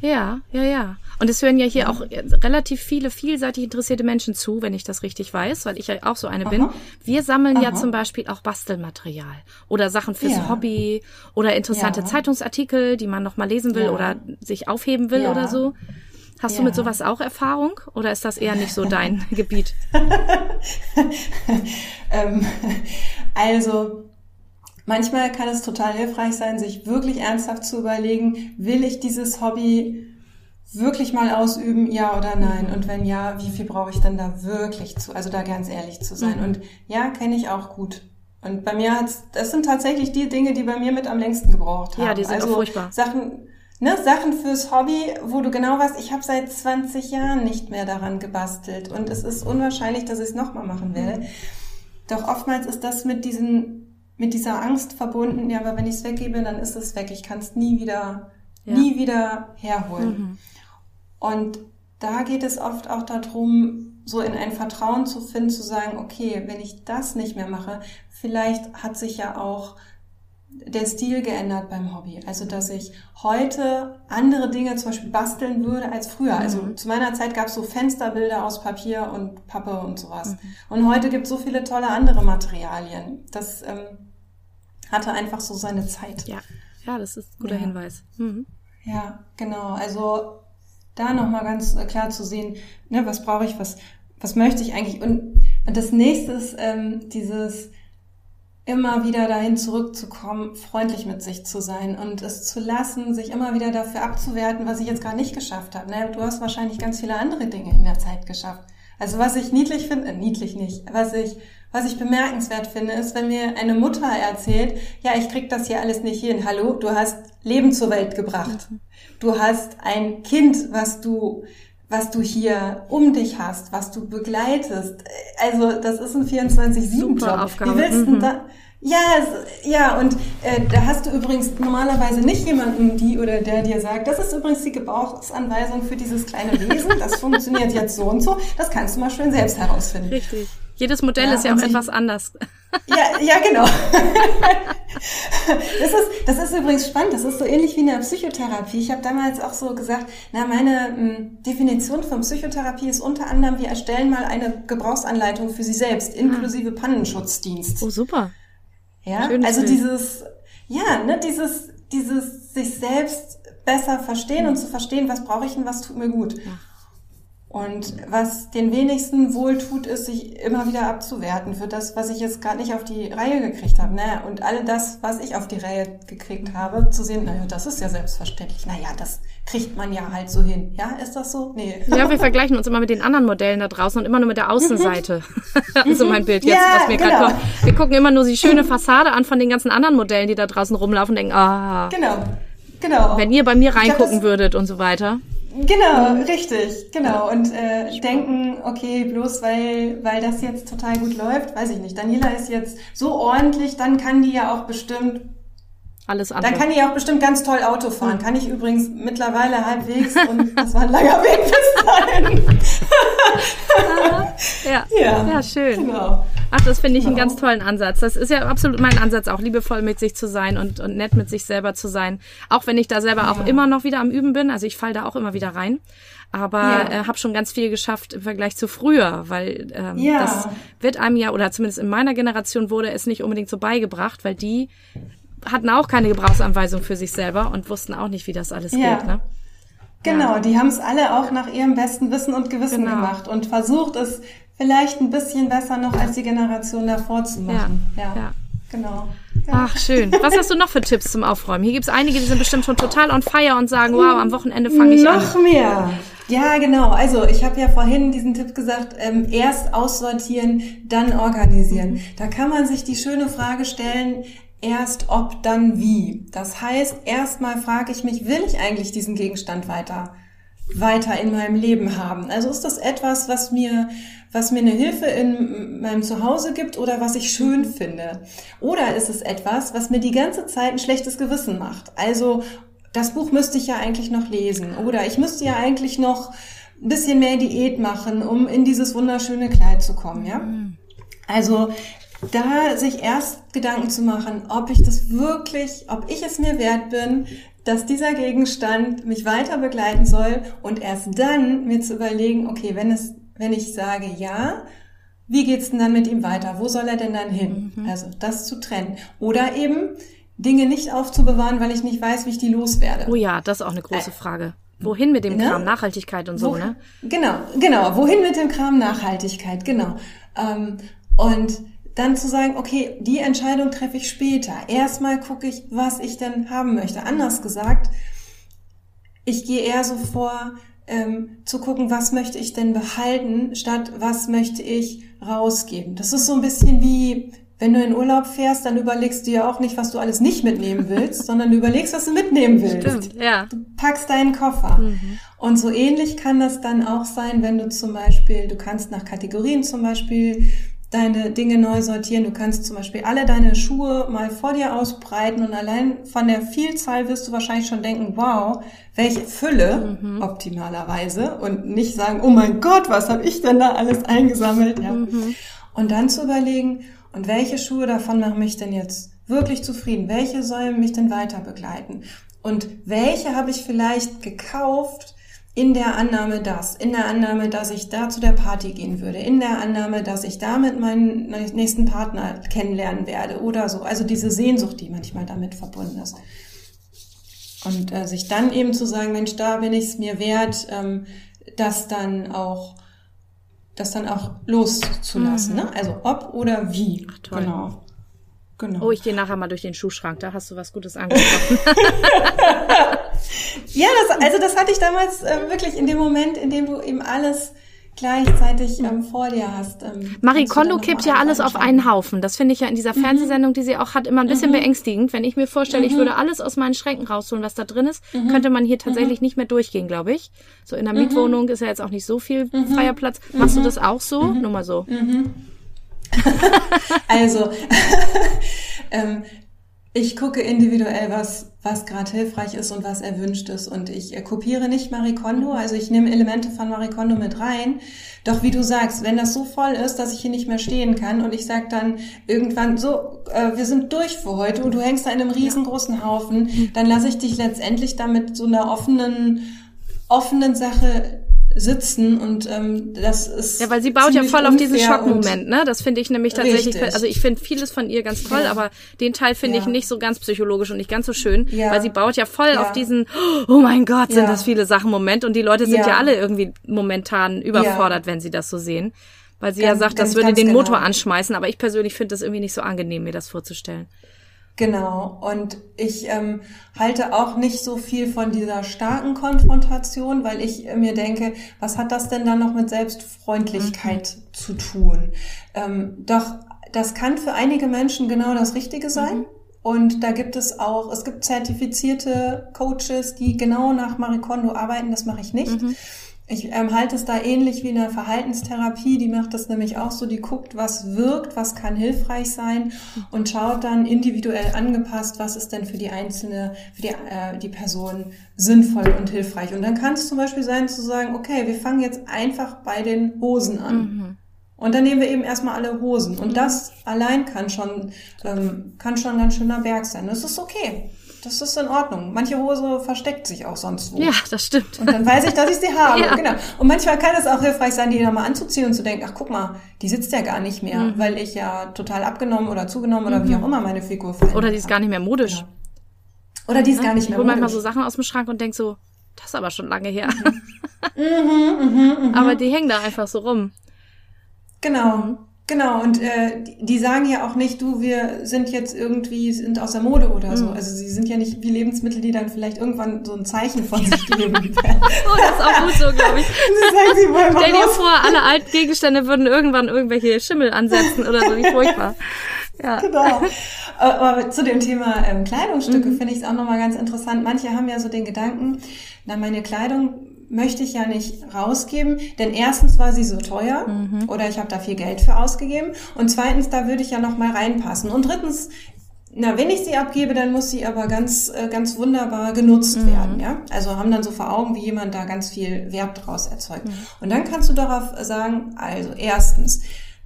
Ja, ja, ja. Und es hören ja hier auch relativ viele vielseitig interessierte Menschen zu, wenn ich das richtig weiß, weil ich ja auch so eine Aha. bin. Wir sammeln Aha. ja zum Beispiel auch Bastelmaterial oder Sachen fürs ja. Hobby oder interessante ja. Zeitungsartikel, die man noch mal lesen will ja. oder sich aufheben will oder so. Hast du mit sowas auch Erfahrung oder ist das eher nicht so dein [laughs] Gebiet? [laughs] ähm, also manchmal kann es total hilfreich sein, sich wirklich ernsthaft zu überlegen, will ich dieses Hobby wirklich mal ausüben, ja oder nein? Mhm. Und wenn ja, wie viel brauche ich denn da wirklich zu? Also da ganz ehrlich zu sein. Mhm. Und ja, kenne ich auch gut. Und bei mir hat's, das sind tatsächlich die Dinge, die bei mir mit am längsten gebraucht haben. Ja, die sind also furchtbar. Sachen, ne, Sachen fürs Hobby, wo du genau weißt, ich habe seit 20 Jahren nicht mehr daran gebastelt und es ist unwahrscheinlich, dass ich es nochmal machen werde. Mhm. Doch oftmals ist das mit diesen mit dieser Angst verbunden, ja, aber wenn ich es weggebe, dann ist es weg. Ich kann es nie wieder, ja. nie wieder herholen. Mhm. Und da geht es oft auch darum, so in ein Vertrauen zu finden, zu sagen, okay, wenn ich das nicht mehr mache, vielleicht hat sich ja auch der Stil geändert beim Hobby. Also, dass ich heute andere Dinge zum Beispiel basteln würde als früher. Also, mhm. Also zu meiner Zeit gab es so Fensterbilder aus Papier und Pappe und sowas. Mhm. Und heute gibt es so viele tolle andere Materialien. Das ähm, hatte einfach so seine Zeit. Ja, ja das ist ein guter ja. Hinweis. Mhm. Ja, genau. Also da nochmal ganz äh, klar zu sehen, ne, was brauche ich, was, was möchte ich eigentlich. Und, und das nächste ist ähm, dieses immer wieder dahin zurückzukommen, freundlich mit sich zu sein und es zu lassen, sich immer wieder dafür abzuwerten, was ich jetzt gar nicht geschafft habe. Ne? Du hast wahrscheinlich ganz viele andere Dinge in der Zeit geschafft. Also was ich niedlich finde, äh, niedlich nicht, was ich was ich bemerkenswert finde, ist, wenn mir eine Mutter erzählt, ja, ich krieg das hier alles nicht hin. Hallo, du hast Leben zur Welt gebracht. Mhm. Du hast ein Kind, was du was du hier um dich hast, was du begleitest. Also das ist ein 24-7-Job. Wie willst du mhm. da? Ja, ja, und äh, da hast du übrigens normalerweise nicht jemanden, die oder der dir sagt, das ist übrigens die Gebrauchsanweisung für dieses kleine Wesen, das [laughs] funktioniert jetzt so und so, das kannst du mal schön selbst herausfinden. Richtig. Jedes Modell ja, ist ja auch etwas anders. [laughs] Ja, ja, genau. [laughs] Das ist, das ist übrigens spannend. Das ist so ähnlich wie in der Psychotherapie. Ich habe damals auch so gesagt, na, meine m, hm, Definition von Psychotherapie ist unter anderem, wir erstellen mal eine Gebrauchsanleitung für Sie selbst, inklusive Pannenschutzdienst. Oh, super. Ja, Schönes also Bild. dieses, ja, ne, dieses, dieses sich selbst besser verstehen und zu verstehen, was brauche ich und was tut mir gut. Ja. Und was den wenigsten wohl tut, ist, sich immer wieder abzuwerten für das, was ich jetzt gerade nicht auf die Reihe gekriegt habe. Naja, und all das, was ich auf die Reihe gekriegt habe, zu sehen, naja, das ist ja selbstverständlich. Naja, das kriegt man ja halt so hin. Ja, ist das so? Nee. Ja, wir vergleichen uns immer mit den anderen Modellen da draußen und immer nur mit der Außenseite. [laughs] so mein Bild jetzt, ja, was mir genau. gerade kommt. Wir gucken immer nur die schöne Fassade an von den ganzen anderen Modellen, die da draußen rumlaufen und denken, ah. Genau. Genau. Wenn ihr bei mir reingucken glaub, würdet und so weiter. Genau, mhm. richtig, genau. Und äh, denken, okay, bloß weil, weil das jetzt total gut läuft, weiß ich nicht. Daniela ist jetzt so ordentlich, dann kann die ja auch bestimmt alles andere. Dann kann ich auch bestimmt ganz toll Auto fahren. Kann ich übrigens mittlerweile halbwegs [laughs] und das war ein langer Weg bis dahin. Ja. ja. ja, schön. Genau. Ach, das finde ich genau. einen ganz tollen Ansatz. Das ist ja absolut mein Ansatz, auch liebevoll mit sich zu sein und, und nett mit sich selber zu sein. Auch wenn ich da selber ja. auch immer noch wieder am Üben bin. Also ich fall da auch immer wieder rein. Aber ja. äh, habe schon ganz viel geschafft im Vergleich zu früher, weil ähm, ja. das wird einem ja, oder zumindest in meiner Generation wurde es nicht unbedingt so beigebracht, weil die hatten auch keine Gebrauchsanweisung für sich selber und wussten auch nicht, wie das alles geht. Ne? Genau, ja. die haben es alle auch nach ihrem besten Wissen und Gewissen genau. gemacht und versucht es vielleicht ein bisschen besser noch als die Generation davor zu machen. Ja, ja. genau. Ach, schön. Was hast du noch für Tipps zum Aufräumen? Hier gibt es einige, die sind bestimmt schon total on fire und sagen, wow, am Wochenende fange ich noch an. Noch mehr. Ja, genau. Also ich habe ja vorhin diesen Tipp gesagt, ähm, erst aussortieren, dann organisieren. Da kann man sich die schöne Frage stellen, erst ob, dann wie. Das heißt, erstmal frage ich mich, will ich eigentlich diesen Gegenstand weiter, weiter in meinem Leben haben? Also ist das etwas, was mir, was mir eine Hilfe in meinem Zuhause gibt oder was ich schön finde? Oder ist es etwas, was mir die ganze Zeit ein schlechtes Gewissen macht? Also, das Buch müsste ich ja eigentlich noch lesen oder ich müsste ja eigentlich noch ein bisschen mehr Diät machen, um in dieses wunderschöne Kleid zu kommen, ja? Mhm. Also da sich erst Gedanken zu machen, ob ich das wirklich, ob ich es mir wert bin, dass dieser Gegenstand mich weiter begleiten soll und erst dann mir zu überlegen, okay, wenn es, wenn ich sage ja, wie geht's denn dann mit ihm weiter? Wo soll er denn dann hin? Mhm. Also das zu trennen. Oder eben Dinge nicht aufzubewahren, weil ich nicht weiß, wie ich die loswerde. Oh ja, das ist auch eine große Frage. Wohin mit dem ne? Kram? Nachhaltigkeit und so, Wo, ne? Genau, genau. Wohin mit dem Kram? Nachhaltigkeit, genau. Ähm, und dann zu sagen, okay, die Entscheidung treffe ich später. Erstmal gucke ich, was ich denn haben möchte. Anders gesagt, ich gehe eher so vor, ähm, zu gucken, was möchte ich denn behalten, statt was möchte ich rausgeben. Das ist so ein bisschen wie, wenn du in Urlaub fährst, dann überlegst du ja auch nicht, was du alles nicht mitnehmen willst, [laughs] sondern du überlegst, was du mitnehmen willst. Stimmt, ja. Du packst deinen Koffer. Mhm. Und so ähnlich kann das dann auch sein, wenn du zum Beispiel, du kannst nach Kategorien zum Beispiel deine Dinge neu sortieren. Du kannst zum Beispiel alle deine Schuhe mal vor dir ausbreiten und allein von der Vielzahl wirst du wahrscheinlich schon denken, wow, welche Fülle mhm. optimalerweise und nicht sagen, oh mein Gott, was habe ich denn da alles eingesammelt? Ja. Mhm. Und dann zu überlegen, und welche Schuhe davon machen mich denn jetzt wirklich zufrieden? Welche sollen mich denn weiter begleiten? Und welche habe ich vielleicht gekauft, in der Annahme das, in der Annahme, dass ich da zu der Party gehen würde, in der Annahme, dass ich damit meinen nächsten Partner kennenlernen werde oder so. Also diese Sehnsucht, die manchmal damit verbunden ist. Und äh, sich dann eben zu sagen, Mensch, da bin ich es mir wert, ähm, das dann auch, das dann auch loszulassen. Mhm. Ne? Also ob oder wie. Ach, toll. Genau. Genau. Oh, ich gehe nachher mal durch den Schuhschrank, da hast du was Gutes angesprochen. [laughs] [laughs] ja, das, also das hatte ich damals äh, wirklich in dem Moment, in dem du eben alles gleichzeitig ähm, vor dir hast. Ähm, Marie Kondo kippt ja alles auf einen Haufen. Das finde ich ja in dieser mhm. Fernsehsendung, die sie auch hat, immer ein bisschen mhm. beängstigend. Wenn ich mir vorstelle, mhm. ich würde alles aus meinen Schränken rausholen, was da drin ist, mhm. könnte man hier tatsächlich mhm. nicht mehr durchgehen, glaube ich. So in der. Mietwohnung ist ja jetzt auch nicht so viel freier Platz. Machst du das auch so? Nur mal so. [laughs] also, [laughs] ähm, ich gucke individuell, was, was gerade hilfreich ist und was erwünscht ist. Und ich äh, kopiere nicht Marie Kondo, also ich nehme Elemente von Marie Kondo mit rein. Doch wie du sagst, wenn das so voll ist, dass ich hier nicht mehr stehen kann und ich sage dann irgendwann, so, äh, wir sind durch für heute und du hängst da in einem riesengroßen Haufen, dann lasse ich dich letztendlich damit so einer offenen, offenen Sache sitzen und ähm, das ist ja, weil sie baut ja voll auf diesen Schockmoment, ne? Das finde ich nämlich tatsächlich, richtig. also ich finde vieles von ihr ganz toll, ja. aber den Teil finde ja. ich nicht so ganz psychologisch und nicht ganz so schön, ja. weil sie baut ja voll auf diesen Oh mein Gott, sind das viele Sachen Moment und die Leute sind ja, alle irgendwie momentan überfordert, wenn sie das so sehen, weil sie ganz, ja sagt, das würde den genau. Motor anschmeißen, aber ich persönlich finde das irgendwie nicht so angenehm, mir das vorzustellen. Genau. Und ich ähm, halte auch nicht so viel von dieser starken Konfrontation, weil ich mir denke, was hat das denn dann noch mit Selbstfreundlichkeit mhm. zu tun? Ähm, doch das kann für einige Menschen genau das Richtige sein. Mhm. Und da gibt es auch, es gibt zertifizierte Coaches, die genau nach Marikondo arbeiten. Das mache ich nicht. Mhm. Ich ähm, halte es da ähnlich wie eine Verhaltenstherapie, die macht das nämlich auch so, die guckt, was wirkt, was kann hilfreich sein und schaut dann individuell angepasst, was ist denn für die einzelne, für die, äh, die Person sinnvoll und hilfreich. Und dann kann es zum Beispiel sein zu sagen, okay, wir fangen jetzt einfach bei den Hosen an. Mhm. Und dann nehmen wir eben erstmal alle Hosen. Und das allein kann schon, ähm, kann schon ein ganz schöner Berg sein. Das ist okay das ist in Ordnung. Manche Hose versteckt sich auch sonst wo. Ja, das stimmt. Und dann weiß ich, dass ich sie [laughs] habe. ja. Genau. Und manchmal kann es auch hilfreich sein, die nochmal anzuziehen und zu denken, ach guck mal, die sitzt ja gar nicht mehr, mhm. weil ich ja total abgenommen oder zugenommen oder mhm. wie auch immer meine Figur verändert Oder die ist gar nicht mehr modisch. Ja. Oder die ist gar nicht mehr modisch. Ich manchmal so Sachen aus dem Schrank und denk so, das ist aber schon lange her. Mhm. mhm, mhm, mhm. [laughs] aber die hängen da einfach so rum. Genau. Genau, und äh, die sagen ja auch nicht, du, wir sind jetzt irgendwie, sind aus der Mode oder so. Mhm. Also sie sind ja nicht wie Lebensmittel, die dann vielleicht irgendwann so ein Zeichen von [laughs] sich geben. oh, das ist auch gut so, glaube ich. [laughs] Stell dir vor, alle alten Gegenstände würden irgendwann irgendwelche Schimmel ansetzen oder so, wie [laughs] furchtbar. Ja. Genau. Aber zu dem Thema ähm, Kleidungsstücke mhm. finde ich es auch nochmal ganz interessant. Manche haben ja so den Gedanken, na, meine Kleidung möchte ich ja nicht rausgeben, denn erstens war sie so teuer mhm. oder ich habe da viel Geld für ausgegeben und zweitens, da würde ich ja noch mal reinpassen und drittens, na, wenn ich sie abgebe, dann muss sie aber ganz, äh, ganz wunderbar genutzt mhm. werden, ja. Also haben dann so vor Augen, wie jemand da ganz viel Wert draus erzeugt. Mhm. Und dann kannst du darauf sagen, also erstens,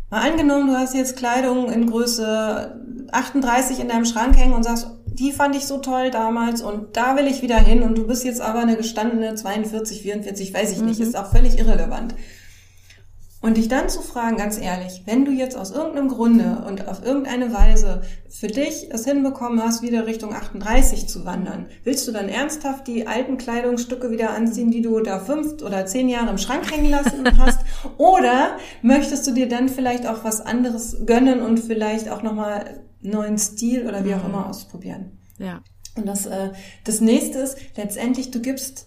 mal angenommen, du hast jetzt Kleidung in Größe 38 in deinem Schrank hängen und sagst, die fand ich so toll damals und da will ich wieder hin und du bist jetzt aber eine gestandene 42, 44, weiß ich nicht, mhm. ist auch völlig irrelevant. Und dich dann zu fragen, ganz ehrlich, wenn du jetzt aus irgendeinem Grunde und auf irgendeine Weise für dich es hinbekommen hast, wieder Richtung 38 zu wandern, willst du dann ernsthaft die alten Kleidungsstücke wieder anziehen, die du da fünf oder zehn Jahre im Schrank hängen lassen [laughs] hast? Oder möchtest du dir dann vielleicht auch was anderes gönnen und vielleicht auch nochmal neuen Stil oder wie auch mhm. immer ausprobieren? Ja. Und das, äh, das nächste ist, letztendlich, du gibst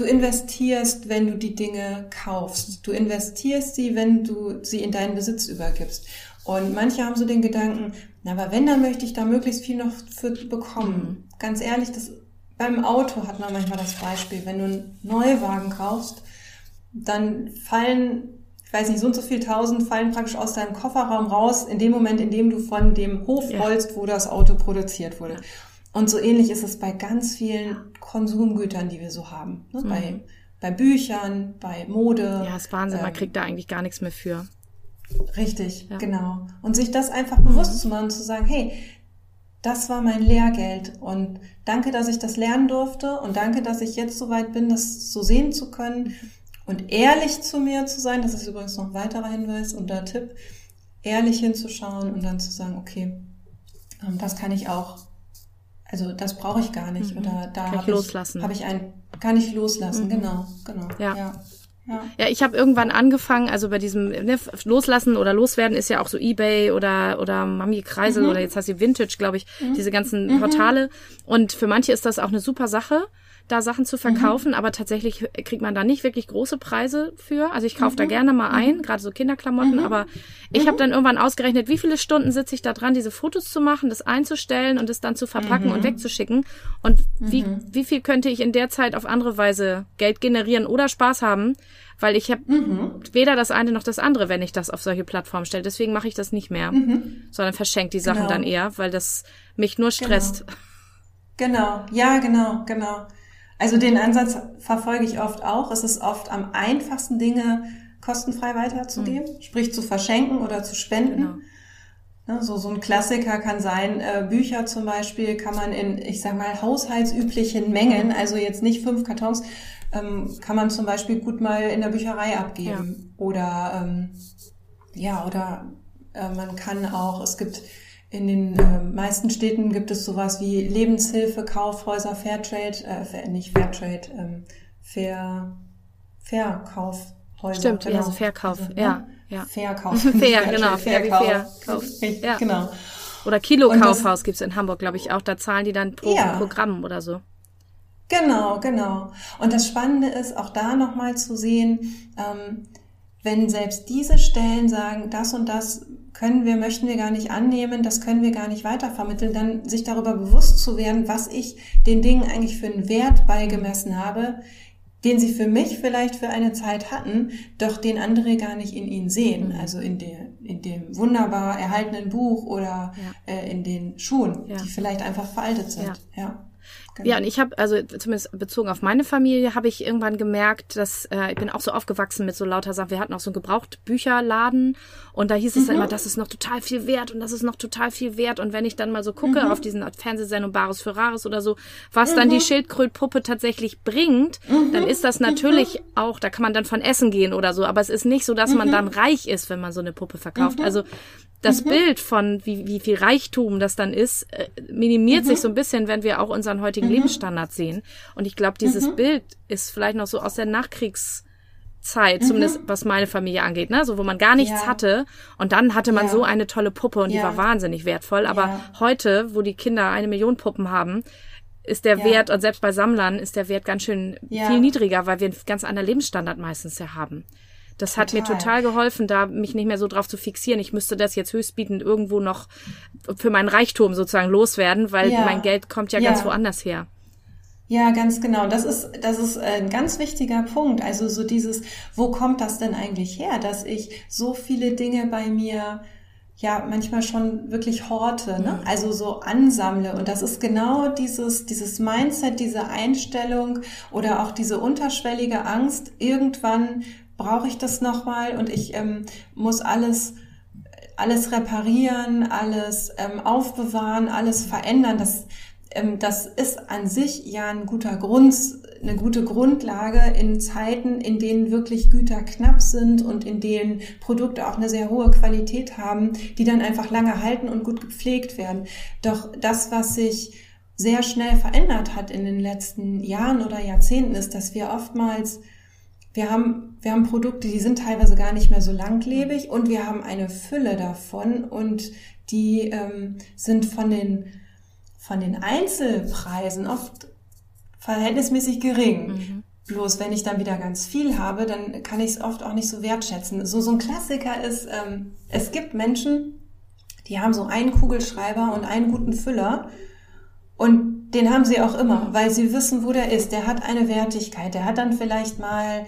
Du investierst, wenn du die Dinge kaufst. Du investierst sie, wenn du sie in deinen Besitz übergibst. Und manche haben so den Gedanken, na, aber wenn, dann möchte ich da möglichst viel noch für bekommen. Ganz ehrlich, das, beim Auto hat man manchmal das Beispiel. Wenn du einen Neuwagen kaufst, dann fallen, ich weiß nicht, so und so viel tausend fallen praktisch aus deinem Kofferraum raus, in dem Moment, in dem du von dem Hof rollst, ja. wo das Auto produziert wurde. Und so ähnlich ist es bei ganz vielen Konsumgütern, die wir so haben. Ne? Mhm. Bei, bei Büchern, bei Mode. Ja, ist Wahnsinn, ähm, man kriegt da eigentlich gar nichts mehr für. Richtig, ja. genau. Und sich das einfach bewusst mhm. zu machen und zu sagen, hey, das war mein Lehrgeld und danke, dass ich das lernen durfte und danke, dass ich jetzt so weit bin, das so sehen zu können und ehrlich zu mir zu sein. Das ist übrigens noch ein weiterer Hinweis und der Tipp, ehrlich hinzuschauen und dann zu sagen, okay, ähm, das kann ich auch also das brauche ich gar nicht. Mhm. Oder da habe ich, hab ich ein, kann ich loslassen, mhm. genau, genau. Ja. ja. Ja. ja, ich habe irgendwann angefangen, also bei diesem ne, Loslassen oder Loswerden ist ja auch so Ebay oder oder Mami Kreisel mhm. oder jetzt heißt sie Vintage, glaube ich, mhm. diese ganzen mhm. Portale. Und für manche ist das auch eine super Sache da Sachen zu verkaufen, mhm. aber tatsächlich kriegt man da nicht wirklich große Preise für. Also ich kaufe mhm. da gerne mal ein, mhm. gerade so Kinderklamotten, mhm. aber ich habe mhm. dann irgendwann ausgerechnet, wie viele Stunden sitze ich da dran, diese Fotos zu machen, das einzustellen und es dann zu verpacken und mhm. wegzuschicken. Und wie, wie viel könnte ich in der Zeit auf andere Weise Geld generieren oder Spaß haben? Weil ich habe weder das eine noch das andere, wenn ich das auf solche Plattformen stelle. Deswegen mache ich das nicht mehr, sondern verschenke die Sachen genau. dann eher, weil das mich nur stresst. Genau. genau, ja, genau, genau. Also den Ansatz verfolge ich oft auch. Es ist oft am einfachsten, Dinge kostenfrei weiterzugeben, mhm. sprich zu verschenken oder zu spenden. Genau. Ne, so, so ein Klassiker kann sein, äh, Bücher zum Beispiel kann man in, ich sag mal, haushaltsüblichen Mengen, also jetzt nicht fünf Kartons, ähm, kann man zum Beispiel gut mal in der Bücherei abgeben. Ja. Oder ähm, ja, oder äh, man kann auch, es gibt in den äh, meisten Städten gibt es sowas wie Lebenshilfe, Kaufhäuser, Fairtrade, äh, nicht Fairtrade, ähm, Fair, Verkaufhäuser. Stimmt, genau. also Verkauf, also, ja, ne? ja. Verkauf. [laughs] Fair, genau, Fair wie Verkauf. [laughs] Ja. Genau. Oder Kilo-Kaufhaus gibt's in Hamburg, glaube ich, auch. Da zahlen die dann pro ja. Programm oder so. Genau, genau. Und das Spannende ist, auch da nochmal zu sehen, ähm, wenn selbst diese Stellen sagen, das und das können wir, möchten wir gar nicht annehmen, das können wir gar nicht weitervermitteln, dann sich darüber bewusst zu werden, was ich den Dingen eigentlich für einen Wert beigemessen habe, den sie für mich vielleicht für eine Zeit hatten, doch den andere gar nicht in ihnen sehen. Mhm. Also in, der, in dem wunderbar erhaltenen Buch oder ja. äh, in den Schuhen, ja. die vielleicht einfach veraltet sind. Ja. ja. Genau. Ja, und ich habe, also zumindest bezogen auf meine Familie, habe ich irgendwann gemerkt, dass äh, ich bin auch so aufgewachsen mit so lauter Sachen. Wir hatten auch so einen Gebrauchtbücherladen und da hieß es mhm. dann immer, das ist noch total viel wert und das ist noch total viel wert. Und wenn ich dann mal so gucke mhm. auf diesen Fernsehsendung Bares für Rares oder so, was mhm. dann die mhm. Schildkrötpuppe tatsächlich bringt, mhm. dann ist das natürlich mhm. auch, da kann man dann von essen gehen oder so, aber es ist nicht so, dass man dann reich ist, wenn man so eine Puppe verkauft. Also das mhm. Bild von wie, wie viel Reichtum das dann ist, äh, minimiert mhm. sich so ein bisschen, wenn wir auch unseren heutigen mhm. Lebensstandard sehen. Und ich glaube, dieses mhm. Bild ist vielleicht noch so aus der Nachkriegszeit, zumindest mhm. was meine Familie angeht, ne? So, wo man gar nichts ja. hatte und dann hatte man ja. so eine tolle Puppe und ja. die war wahnsinnig wertvoll. Aber heute, wo die Kinder eine Million Puppen haben, ist der Wert, und selbst bei Sammlern ist der Wert ganz schön viel niedriger, weil wir einen ganz anderen Lebensstandard meistens ja haben. Das hat total. mir total geholfen, da mich nicht mehr so drauf zu fixieren. Ich müsste das jetzt höchstbietend irgendwo noch für meinen Reichtum sozusagen loswerden, weil ja. mein Geld kommt ja, ja, ganz woanders her. Ja, ganz genau. Das ist, das ist ein ganz wichtiger Punkt. Also so dieses, wo kommt das denn eigentlich her, dass ich so viele Dinge bei mir ja manchmal schon wirklich horte, ne? also so ansammle. Und das ist genau dieses, dieses Mindset, diese Einstellung oder auch diese unterschwellige Angst, irgendwann brauche ich das nochmal und ich ähm, muss alles alles reparieren, alles ähm, aufbewahren, alles verändern. Das, ähm, das ist an sich ja ein guter Grund, eine gute Grundlage in Zeiten, in denen wirklich Güter knapp sind und in denen Produkte auch eine sehr hohe Qualität haben, die dann einfach lange halten und gut gepflegt werden. Doch das, was sich sehr schnell verändert hat in den letzten Jahren oder Jahrzehnten, ist, dass wir oftmals wir haben, wir haben Produkte, die sind teilweise gar nicht mehr so langlebig und wir haben eine Fülle davon und die ähm, sind von den, von den Einzelpreisen oft verhältnismäßig gering. Mhm. Bloß wenn ich dann wieder ganz viel habe, dann kann ich es oft auch nicht so wertschätzen. So, so ein Klassiker ist, ähm, es gibt Menschen, die haben so einen Kugelschreiber und einen guten Füller und den haben sie auch immer, weil sie wissen, wo der ist. Der hat eine Wertigkeit. Der hat dann vielleicht mal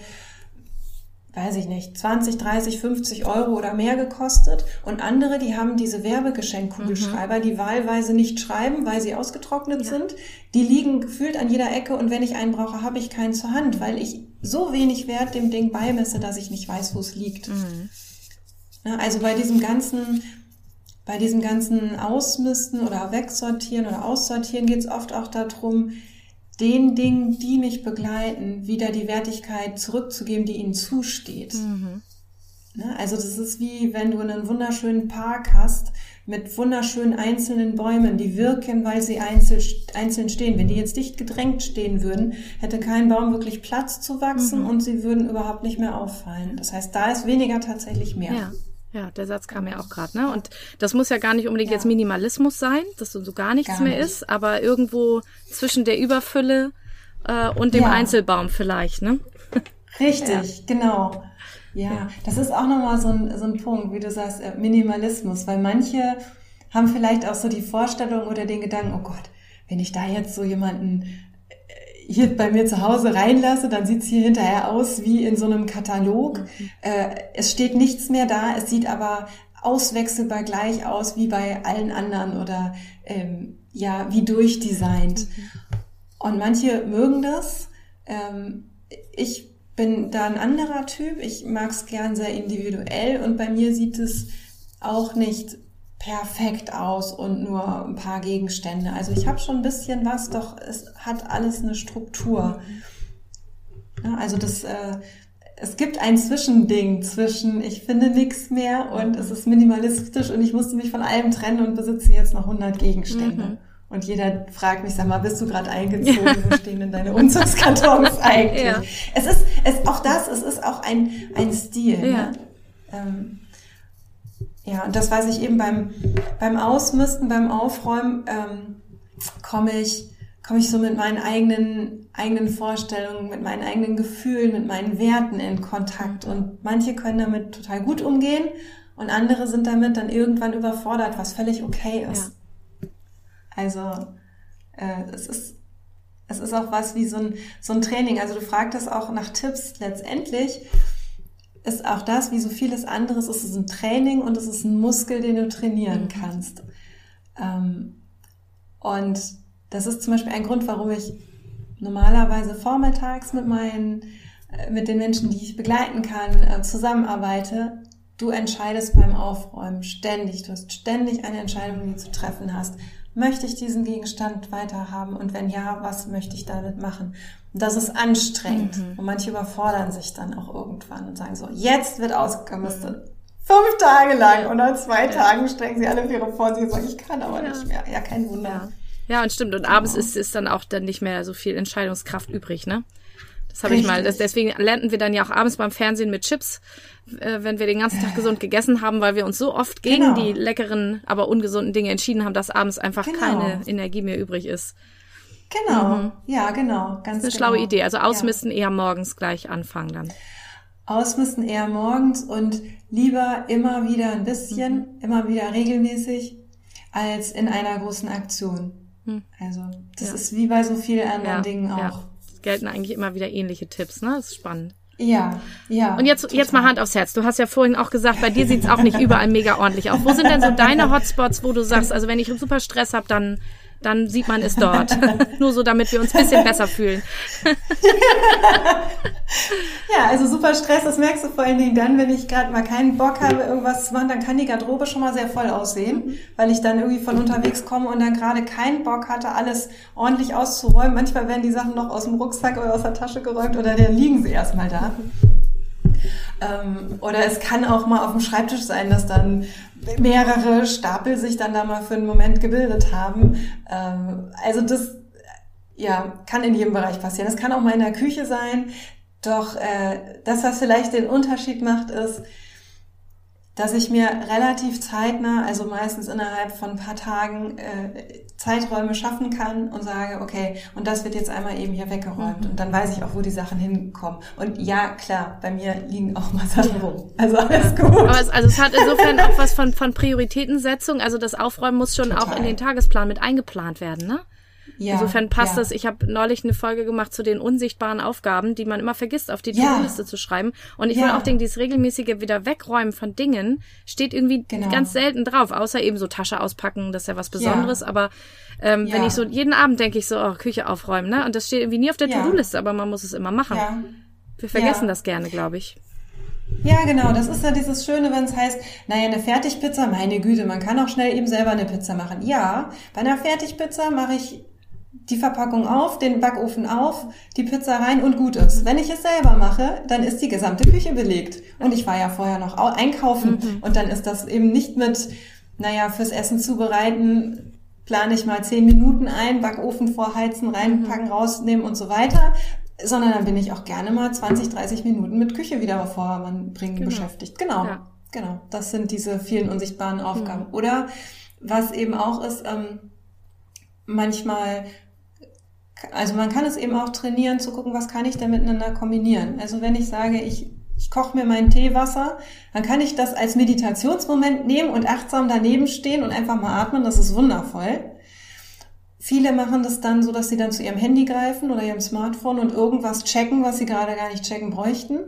weiß ich nicht, 20, 30, 50 Euro oder mehr gekostet. Und andere, die haben diese Werbegeschenkkugelschreiber, mhm. die wahlweise nicht schreiben, weil sie ausgetrocknet ja. sind. Die liegen gefühlt an jeder Ecke und wenn ich einen brauche, habe ich keinen zur Hand, weil ich so wenig Wert dem Ding beimesse, dass ich nicht weiß, wo es liegt. Mhm. Ja, also bei diesem ganzen, bei diesem ganzen Ausmisten oder Wegsortieren oder Aussortieren geht es oft auch darum, den Dingen, die mich begleiten, wieder die Wertigkeit zurückzugeben, die ihnen zusteht. Mhm. Ne? Also das ist wie wenn du einen wunderschönen Park hast mit wunderschönen einzelnen Bäumen, die wirken, weil sie einzeln, einzeln stehen. Wenn die jetzt dicht gedrängt stehen würden, hätte kein Baum wirklich Platz zu wachsen mhm. und sie würden überhaupt nicht mehr auffallen. Das heißt, da ist weniger tatsächlich mehr. Ja. Ja, der Satz kam ja auch gerade, ne? Und das muss ja gar nicht unbedingt ja. jetzt Minimalismus sein, dass so gar nichts gar mehr nicht. ist, aber irgendwo zwischen der Überfülle äh, und dem ja. Einzelbaum vielleicht, ne? Richtig, ja. genau. Ja, das ist auch nochmal so ein, so ein Punkt, wie du sagst, äh, Minimalismus, weil manche haben vielleicht auch so die Vorstellung oder den Gedanken, oh Gott, wenn ich da jetzt so jemanden hier bei mir zu Hause reinlasse, dann sieht's hier hinterher aus wie in so einem Katalog. Mhm. Äh, es steht nichts mehr da, es sieht aber auswechselbar gleich aus wie bei allen anderen oder ähm, ja, wie durchdesignt. Mhm. Und manche mögen das. Ähm, ich bin da ein anderer Typ. Ich mag es gern sehr individuell und bei mir sieht es auch nicht perfekt aus und nur ein paar Gegenstände. Also ich habe schon ein bisschen was, doch es hat alles eine Struktur. Ja, also das, äh, es gibt ein Zwischending zwischen ich finde nichts mehr und es ist minimalistisch und ich musste mich von allem trennen und besitze jetzt noch 100 Gegenstände. Mhm. Und jeder fragt mich, sag mal, bist du gerade [laughs] eingezogen? Ja. Wo stehen denn deine Umzugskartons [laughs] eigentlich? Ja. Es ist, es, auch das, es ist auch ein, ein Stil. Ja. Ne? Ähm, ja, und das weiß ich eben beim, beim Ausmisten, beim Aufräumen, ähm, komme ich, komme ich so mit meinen eigenen, eigenen Vorstellungen, mit meinen eigenen Gefühlen, mit meinen Werten in Kontakt. Und manche können damit total gut umgehen und andere sind damit dann irgendwann überfordert, was völlig okay ist. Ja. Also, äh, es ist, es ist auch was wie so ein, so ein Training. Also du fragtest auch nach Tipps letztendlich ist auch das, wie so vieles anderes, ist es ein Training und es ist ein Muskel, den du trainieren mhm. kannst. Ähm, und das ist zum Beispiel ein Grund, warum ich normalerweise vormittags mit meinen, äh, mit den Menschen, die ich begleiten kann, äh, zusammenarbeite. Du entscheidest beim Aufräumen ständig. Du hast ständig eine Entscheidung, die du zu treffen hast. Möchte ich diesen Gegenstand weiterhaben? Und wenn ja, was möchte ich damit machen? Und das ist anstrengend. Mhm. Und manche überfordern sich dann auch irgendwann und sagen so, jetzt wird ausgemistet. Fünf Tage lang und nach zwei ja. Tagen strecken sie alle Viere vor sich und sagen, ich kann aber ja. nicht mehr. Ja, kein Wunder. Ja, und stimmt. Und abends ist, ist dann auch dann nicht mehr so viel Entscheidungskraft übrig, ne? Das habe ich mal. Das, deswegen lernten wir dann ja auch abends beim Fernsehen mit Chips, äh, wenn wir den ganzen Tag gesund gegessen haben, weil wir uns so oft gegen genau. die leckeren, aber ungesunden Dinge entschieden haben, dass abends einfach genau. keine Energie mehr übrig ist. Genau, mhm. ja, genau. Ganz das ist eine genau. schlaue Idee. Also ausmisten ja. eher morgens gleich anfangen dann. Ausmisten eher morgens und lieber immer wieder ein bisschen, mhm. immer wieder regelmäßig, als in einer großen Aktion. Mhm. Also das ja. ist wie bei so vielen anderen ja, Dingen auch. Gelten eigentlich immer wieder ähnliche Tipps, ne? Das ist spannend. Ja, ja. Und jetzt, jetzt mal Hand aufs Herz. Du hast ja vorhin auch gesagt, bei dir sieht's auch nicht überall mega ordentlich aus. Wo sind denn so deine Hotspots, wo du sagst, also wenn ich super Stress habe, dann dann sieht man es dort. [laughs] Nur so, damit wir uns ein bisschen besser fühlen. ja, also super Stress, das merkst du vor allen Dingen dann, wenn ich gerade mal keinen Bock habe, irgendwas zu machen, dann kann die Garderobe schon mal sehr voll aussehen, weil ich dann irgendwie von unterwegs komme und dann gerade keinen Bock hatte, alles ordentlich auszuräumen. Manchmal werden die Sachen noch aus dem Rucksack oder aus der Tasche geräumt oder dann liegen sie erstmal da. Ähm, oder es kann auch mal auf dem Schreibtisch sein, dass dann mehrere Stapel sich dann da mal für einen Moment gebildet haben. Ähm, also das ja, kann in jedem Bereich passieren. Es kann auch mal in der Küche sein. Doch äh, das, was vielleicht den Unterschied macht, ist, dass ich mir relativ zeitnah, also meistens innerhalb von ein paar Tagen, äh, Zeiträume schaffen kann und sage, okay, und das wird jetzt einmal eben hier weggeräumt. Mhm. Und dann weiß ich auch, wo die Sachen hinkommen. Und ja, klar, bei mir liegen auch mal Sachen rum. Also alles gut. Aber es, also es hat insofern auch was von, von Prioritätensetzung. Also das Aufräumen muss schon Total. auch in den Tagesplan mit eingeplant werden, ne? Ja, Insofern passt ja. das. Ich habe neulich eine Folge gemacht zu den unsichtbaren Aufgaben, die man immer vergisst, auf die ja. To-Do-Liste zu schreiben. Und ich ja. will auch denken, dieses regelmäßige wieder wegräumen von Dingen steht irgendwie genau. ganz selten drauf, außer eben so Tasche auspacken, das ist ja was Besonderes. Ja. Aber ähm, wenn ich so jeden Abend denke ich so, oh, Küche aufräumen, ne? Und das steht irgendwie nie auf der To-Do-Liste, aber man muss es immer machen. Wir vergessen das gerne, glaube ich. Ja, genau. Das ist ja dieses Schöne, wenn es heißt, naja, eine Fertigpizza, meine Güte, man kann auch schnell eben selber eine Pizza machen. Ja, bei einer Fertigpizza mache ich die Verpackung auf, den Backofen auf, die Pizza rein und gut ist. Wenn ich es selber mache, dann ist die gesamte Küche belegt. Und ich war ja vorher noch einkaufen mhm. und dann ist das eben nicht mit, naja, fürs Essen zubereiten, plane ich mal zehn Minuten ein, Backofen vorheizen, reinpacken, mhm. rausnehmen und so weiter, sondern dann bin ich auch gerne mal 20, 30 Minuten mit Küche wieder Vormann bringen genau. beschäftigt. Genau, ja. genau. Das sind diese vielen unsichtbaren Aufgaben. Mhm. Oder was eben auch ist, ähm, manchmal also man kann es eben auch trainieren, zu gucken, was kann ich denn miteinander kombinieren. Also wenn ich sage, ich, ich koche mir mein Teewasser, dann kann ich das als Meditationsmoment nehmen und achtsam daneben stehen und einfach mal atmen. Das ist wundervoll. Viele machen das dann so, dass sie dann zu ihrem Handy greifen oder ihrem Smartphone und irgendwas checken, was sie gerade gar nicht checken bräuchten.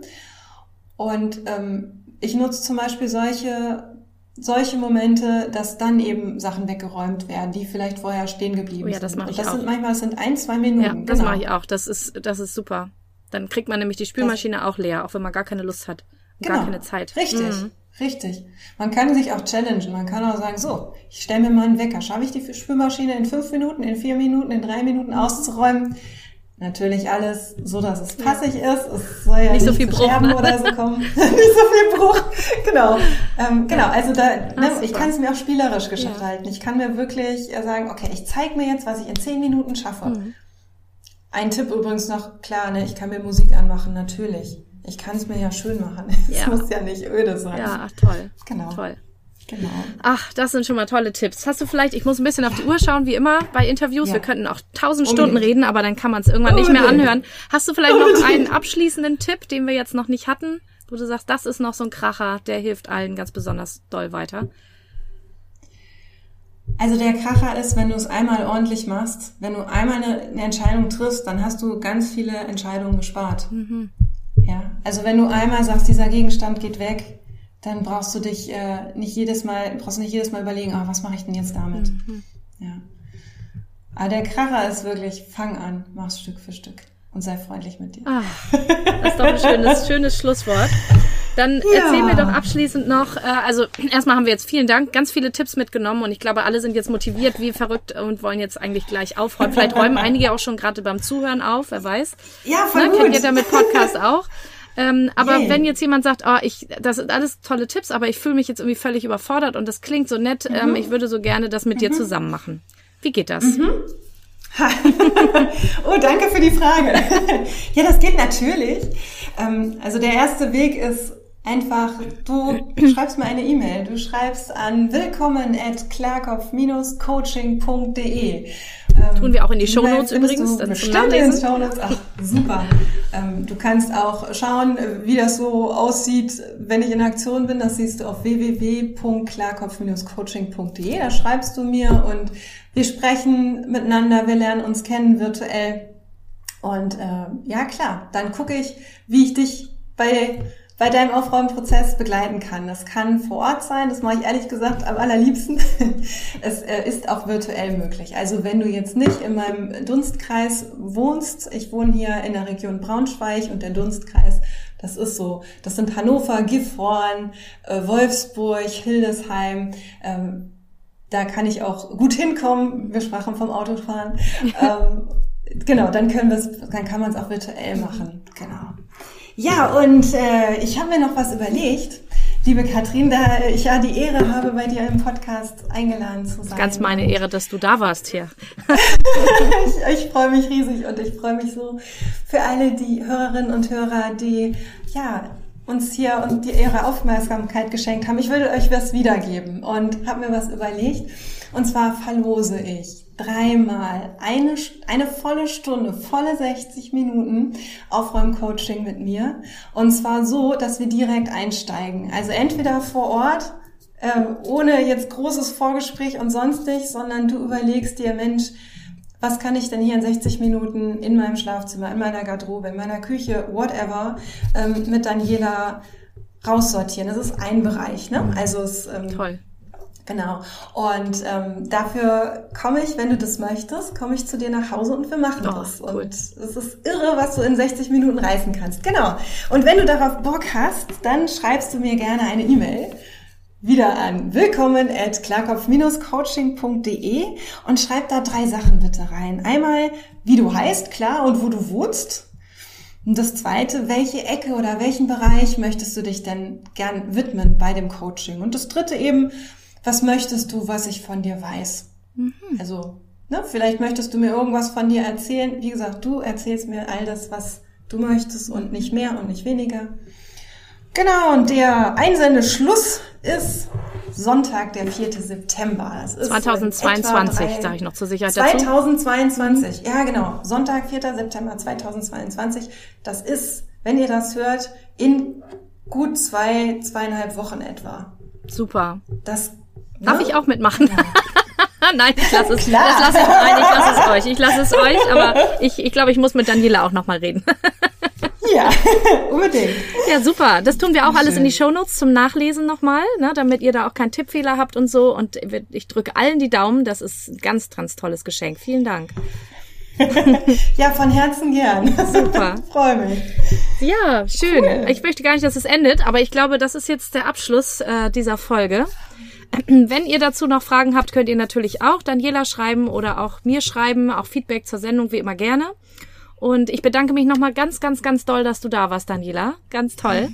Und ähm, ich nutze zum Beispiel solche solche Momente, dass dann eben Sachen weggeräumt werden, die vielleicht vorher stehen geblieben sind. oh ja, das mache ich das auch. Sind manchmal das sind ein, zwei Minuten. Ja, das genau. mache ich auch. Das ist, das ist super. Dann kriegt man nämlich die Spülmaschine das, auch leer, auch wenn man gar keine Lust hat. Genau. Gar keine Zeit. Richtig. Mhm. Richtig. Man kann sich auch challengen. Man kann auch sagen, so, ich stelle mir mal einen Wecker. Schaffe ich die Spülmaschine in fünf Minuten, in vier Minuten, in drei Minuten auszuräumen? Natürlich alles so, dass es passig ist. Es soll ja nicht, nicht so viel Bruch ne? oder so kommen. [laughs] [laughs] nicht so viel Bruch. Genau. Ähm, genau. Also da, ne, ich kann es mir auch spielerisch gestalten. Ja. Ich kann mir wirklich äh, sagen, okay, ich zeige mir jetzt, was ich in zehn Minuten schaffe. Mhm. Ein Tipp übrigens noch, klar, ne, ich kann mir Musik anmachen, natürlich. Ich kann es mir ja schön machen. [laughs] Es ja. muss ja nicht öde sein. Ja, ach, toll. Genau. Toll. Genau. Ach, das sind schon mal tolle Tipps. Hast du vielleicht, ich muss ein bisschen auf die Uhr schauen, wie immer bei Interviews. Ja. Wir könnten auch tausend Stunden reden, aber dann kann man es irgendwann nicht mehr anhören. Hast du vielleicht noch einen abschließenden Tipp, den wir jetzt noch nicht hatten, wo du sagst, das ist noch so ein Kracher, der hilft allen ganz besonders doll weiter? Also der Kracher ist, wenn du es einmal ordentlich machst, wenn du einmal eine, eine Entscheidung triffst, dann hast du ganz viele Entscheidungen gespart. Mhm. Ja, also wenn du einmal sagst, dieser Gegenstand geht weg, dann brauchst du dich äh, nicht jedes Mal, brauchst nicht jedes Mal überlegen, ah, was mache ich denn jetzt damit? Mhm. Ja. Aber der Kracher ist wirklich, fang an, mach's Stück für Stück und sei freundlich mit dir. Ah, das ist doch ein schönes, [laughs] schönes Schlusswort. Dann ja. erzähl mir doch abschließend noch, äh, also erstmal haben wir jetzt vielen Dank, ganz viele Tipps mitgenommen und ich glaube, alle sind jetzt motiviert wie verrückt und wollen jetzt eigentlich gleich aufräumen. Vielleicht räumen [laughs] einige auch schon gerade beim Zuhören auf, wer weiß. Ja, voll Na, gut. Kennt ihr damit Podcast [laughs] auch. Ähm, aber yeah. wenn jetzt jemand sagt, oh, ich, das sind alles tolle Tipps, aber ich fühle mich jetzt irgendwie völlig überfordert und das klingt so nett, ähm, mhm. ähm, ich würde so gerne das mit mhm. dir zusammen machen. Wie geht das? Mhm. [laughs] oh, danke für die Frage. [laughs] ja, das geht natürlich. Ähm, also der erste Weg ist einfach, du [clears throat] schreibst mir eine E-Mail. Du schreibst an willkommen at klarkopf-coaching.de. Ähm, Tun wir auch in die Shownotes übrigens. Du bestimmt in den Shownotes. Ach, super. ähm, du kannst auch schauen, wie das so aussieht, wenn ich in Aktion bin. Das siehst du auf www.klarkopf-coaching.de. Da schreibst du mir und wir sprechen miteinander, wir lernen uns kennen virtuell. Und äh, ja, klar, dann gucke ich, wie ich dich bei bei deinem Aufräumprozess begleiten kann. Das kann vor Ort sein, das mache ich ehrlich gesagt am allerliebsten. [laughs] es äh, ist auch virtuell möglich. Also wenn du jetzt nicht in meinem Dunstkreis wohnst, ich wohne hier in der Region Braunschweig und der Dunstkreis, das ist so, das sind Hannover, Gifhorn, äh, Wolfsburg, Hildesheim, ähm, da kann ich auch gut hinkommen. Wir sprachen vom Autofahren. [laughs] ähm, genau, dann können wir es, dann kann man es auch virtuell machen. Genau. Ja, und äh, ich habe mir noch was überlegt. Liebe Katrin, da ich ja die Ehre habe, bei dir im Podcast eingeladen zu sein. Ganz meine Ehre, dass du da warst hier. ich, [laughs] ich freue mich riesig und ich freue mich so für alle die Hörerinnen und Hörer, die ja uns hier und die ihre Aufmerksamkeit geschenkt haben. Ich würde euch was wiedergeben und habe mir was überlegt. Und zwar verlose ich dreimal eine, eine volle Stunde, volle 60 Minuten Aufräumcoaching mit mir. Und zwar so, dass wir direkt einsteigen. Also entweder vor Ort, äh, ohne jetzt großes Vorgespräch und sonstig, sondern du überlegst dir, Mensch, was kann ich denn hier in 60 Minuten in meinem Schlafzimmer, in meiner Garderobe, in meiner Küche, whatever, ähm, mit Daniela raussortieren. Das ist ein Bereich, ne? Also es, ähm, Toll. Genau. Und ähm, dafür komme ich, wenn du das möchtest, komme ich zu dir nach Hause und wir machen oh, das. Cool. Und es ist irre, was du in 60 Minuten reißen kannst. Genau. Und wenn du darauf Bock hast, dann schreibst du mir gerne eine E-Mail wieder an willkommen at klarkopf-coaching.de und schreib da drei Sachen bitte rein. Einmal, wie du heißt, klar, und wo du wohnst. Und das zweite, welche Ecke oder welchen Bereich möchtest du dich denn gern widmen bei dem Coaching? Und das dritte eben, was möchtest du, was ich von dir weiß? Mhm. Also, ne, vielleicht möchtest du mir irgendwas von dir erzählen. Wie gesagt, du erzählst mir all das, was du möchtest und nicht mehr und nicht weniger. Genau, und der Einsendeschluss ist Sonntag, der 4. September. Das ist 2022, sage ich noch zur Sicherheit 2022, dazu. ja genau. Sonntag, 4. September 2022. Das ist, wenn ihr das hört, in gut zwei, zweieinhalb Wochen etwa. Super. Das Darf ne? ich auch mitmachen? Ja. [laughs] nein, ich lasse es. Klar. Das lasse ich, nein, ich lasse es euch. Ich lasse es euch, aber ich, ich glaube, ich muss mit Daniela auch nochmal reden. [laughs] Ja, [laughs] unbedingt. Ja, super. Das tun wir auch alles in die Shownotes zum Nachlesen nochmal, ne, damit ihr da auch keinen Tippfehler habt und so. Und ich drücke allen die Daumen. Das ist ein ganz, ganz tolles Geschenk. Vielen Dank. ja, von Herzen gern. Super. Freue mich. Ja, schön. Cool. Ich möchte gar nicht, dass es endet, aber ich glaube, das ist jetzt der Abschluss äh, dieser Folge. [clears throat] Wenn ihr dazu noch Fragen habt, könnt ihr natürlich auch Daniela schreiben oder auch mir schreiben, auch Feedback zur Sendung wie immer gerne. Und ich bedanke mich nochmal ganz, ganz, ganz doll, dass du da warst, Daniela. Ganz toll.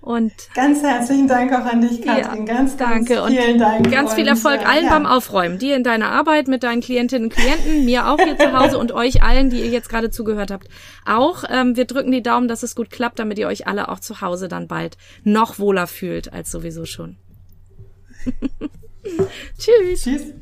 Und ganz herzlichen Dank auch an dich, Katrin. Ja, ganz, ganz danke vielen und Dank. Ganz viel Erfolg äh, allen ja. beim Aufräumen. Dir in deiner Arbeit mit deinen Klientinnen und Klienten, mir auch hier zu Hause und euch allen, die ihr jetzt gerade zugehört habt. Auch ähm, wir drücken die Daumen, dass es gut klappt, damit ihr euch alle auch zu Hause dann bald noch wohler fühlt als sowieso schon. Tschüss. Tschüss.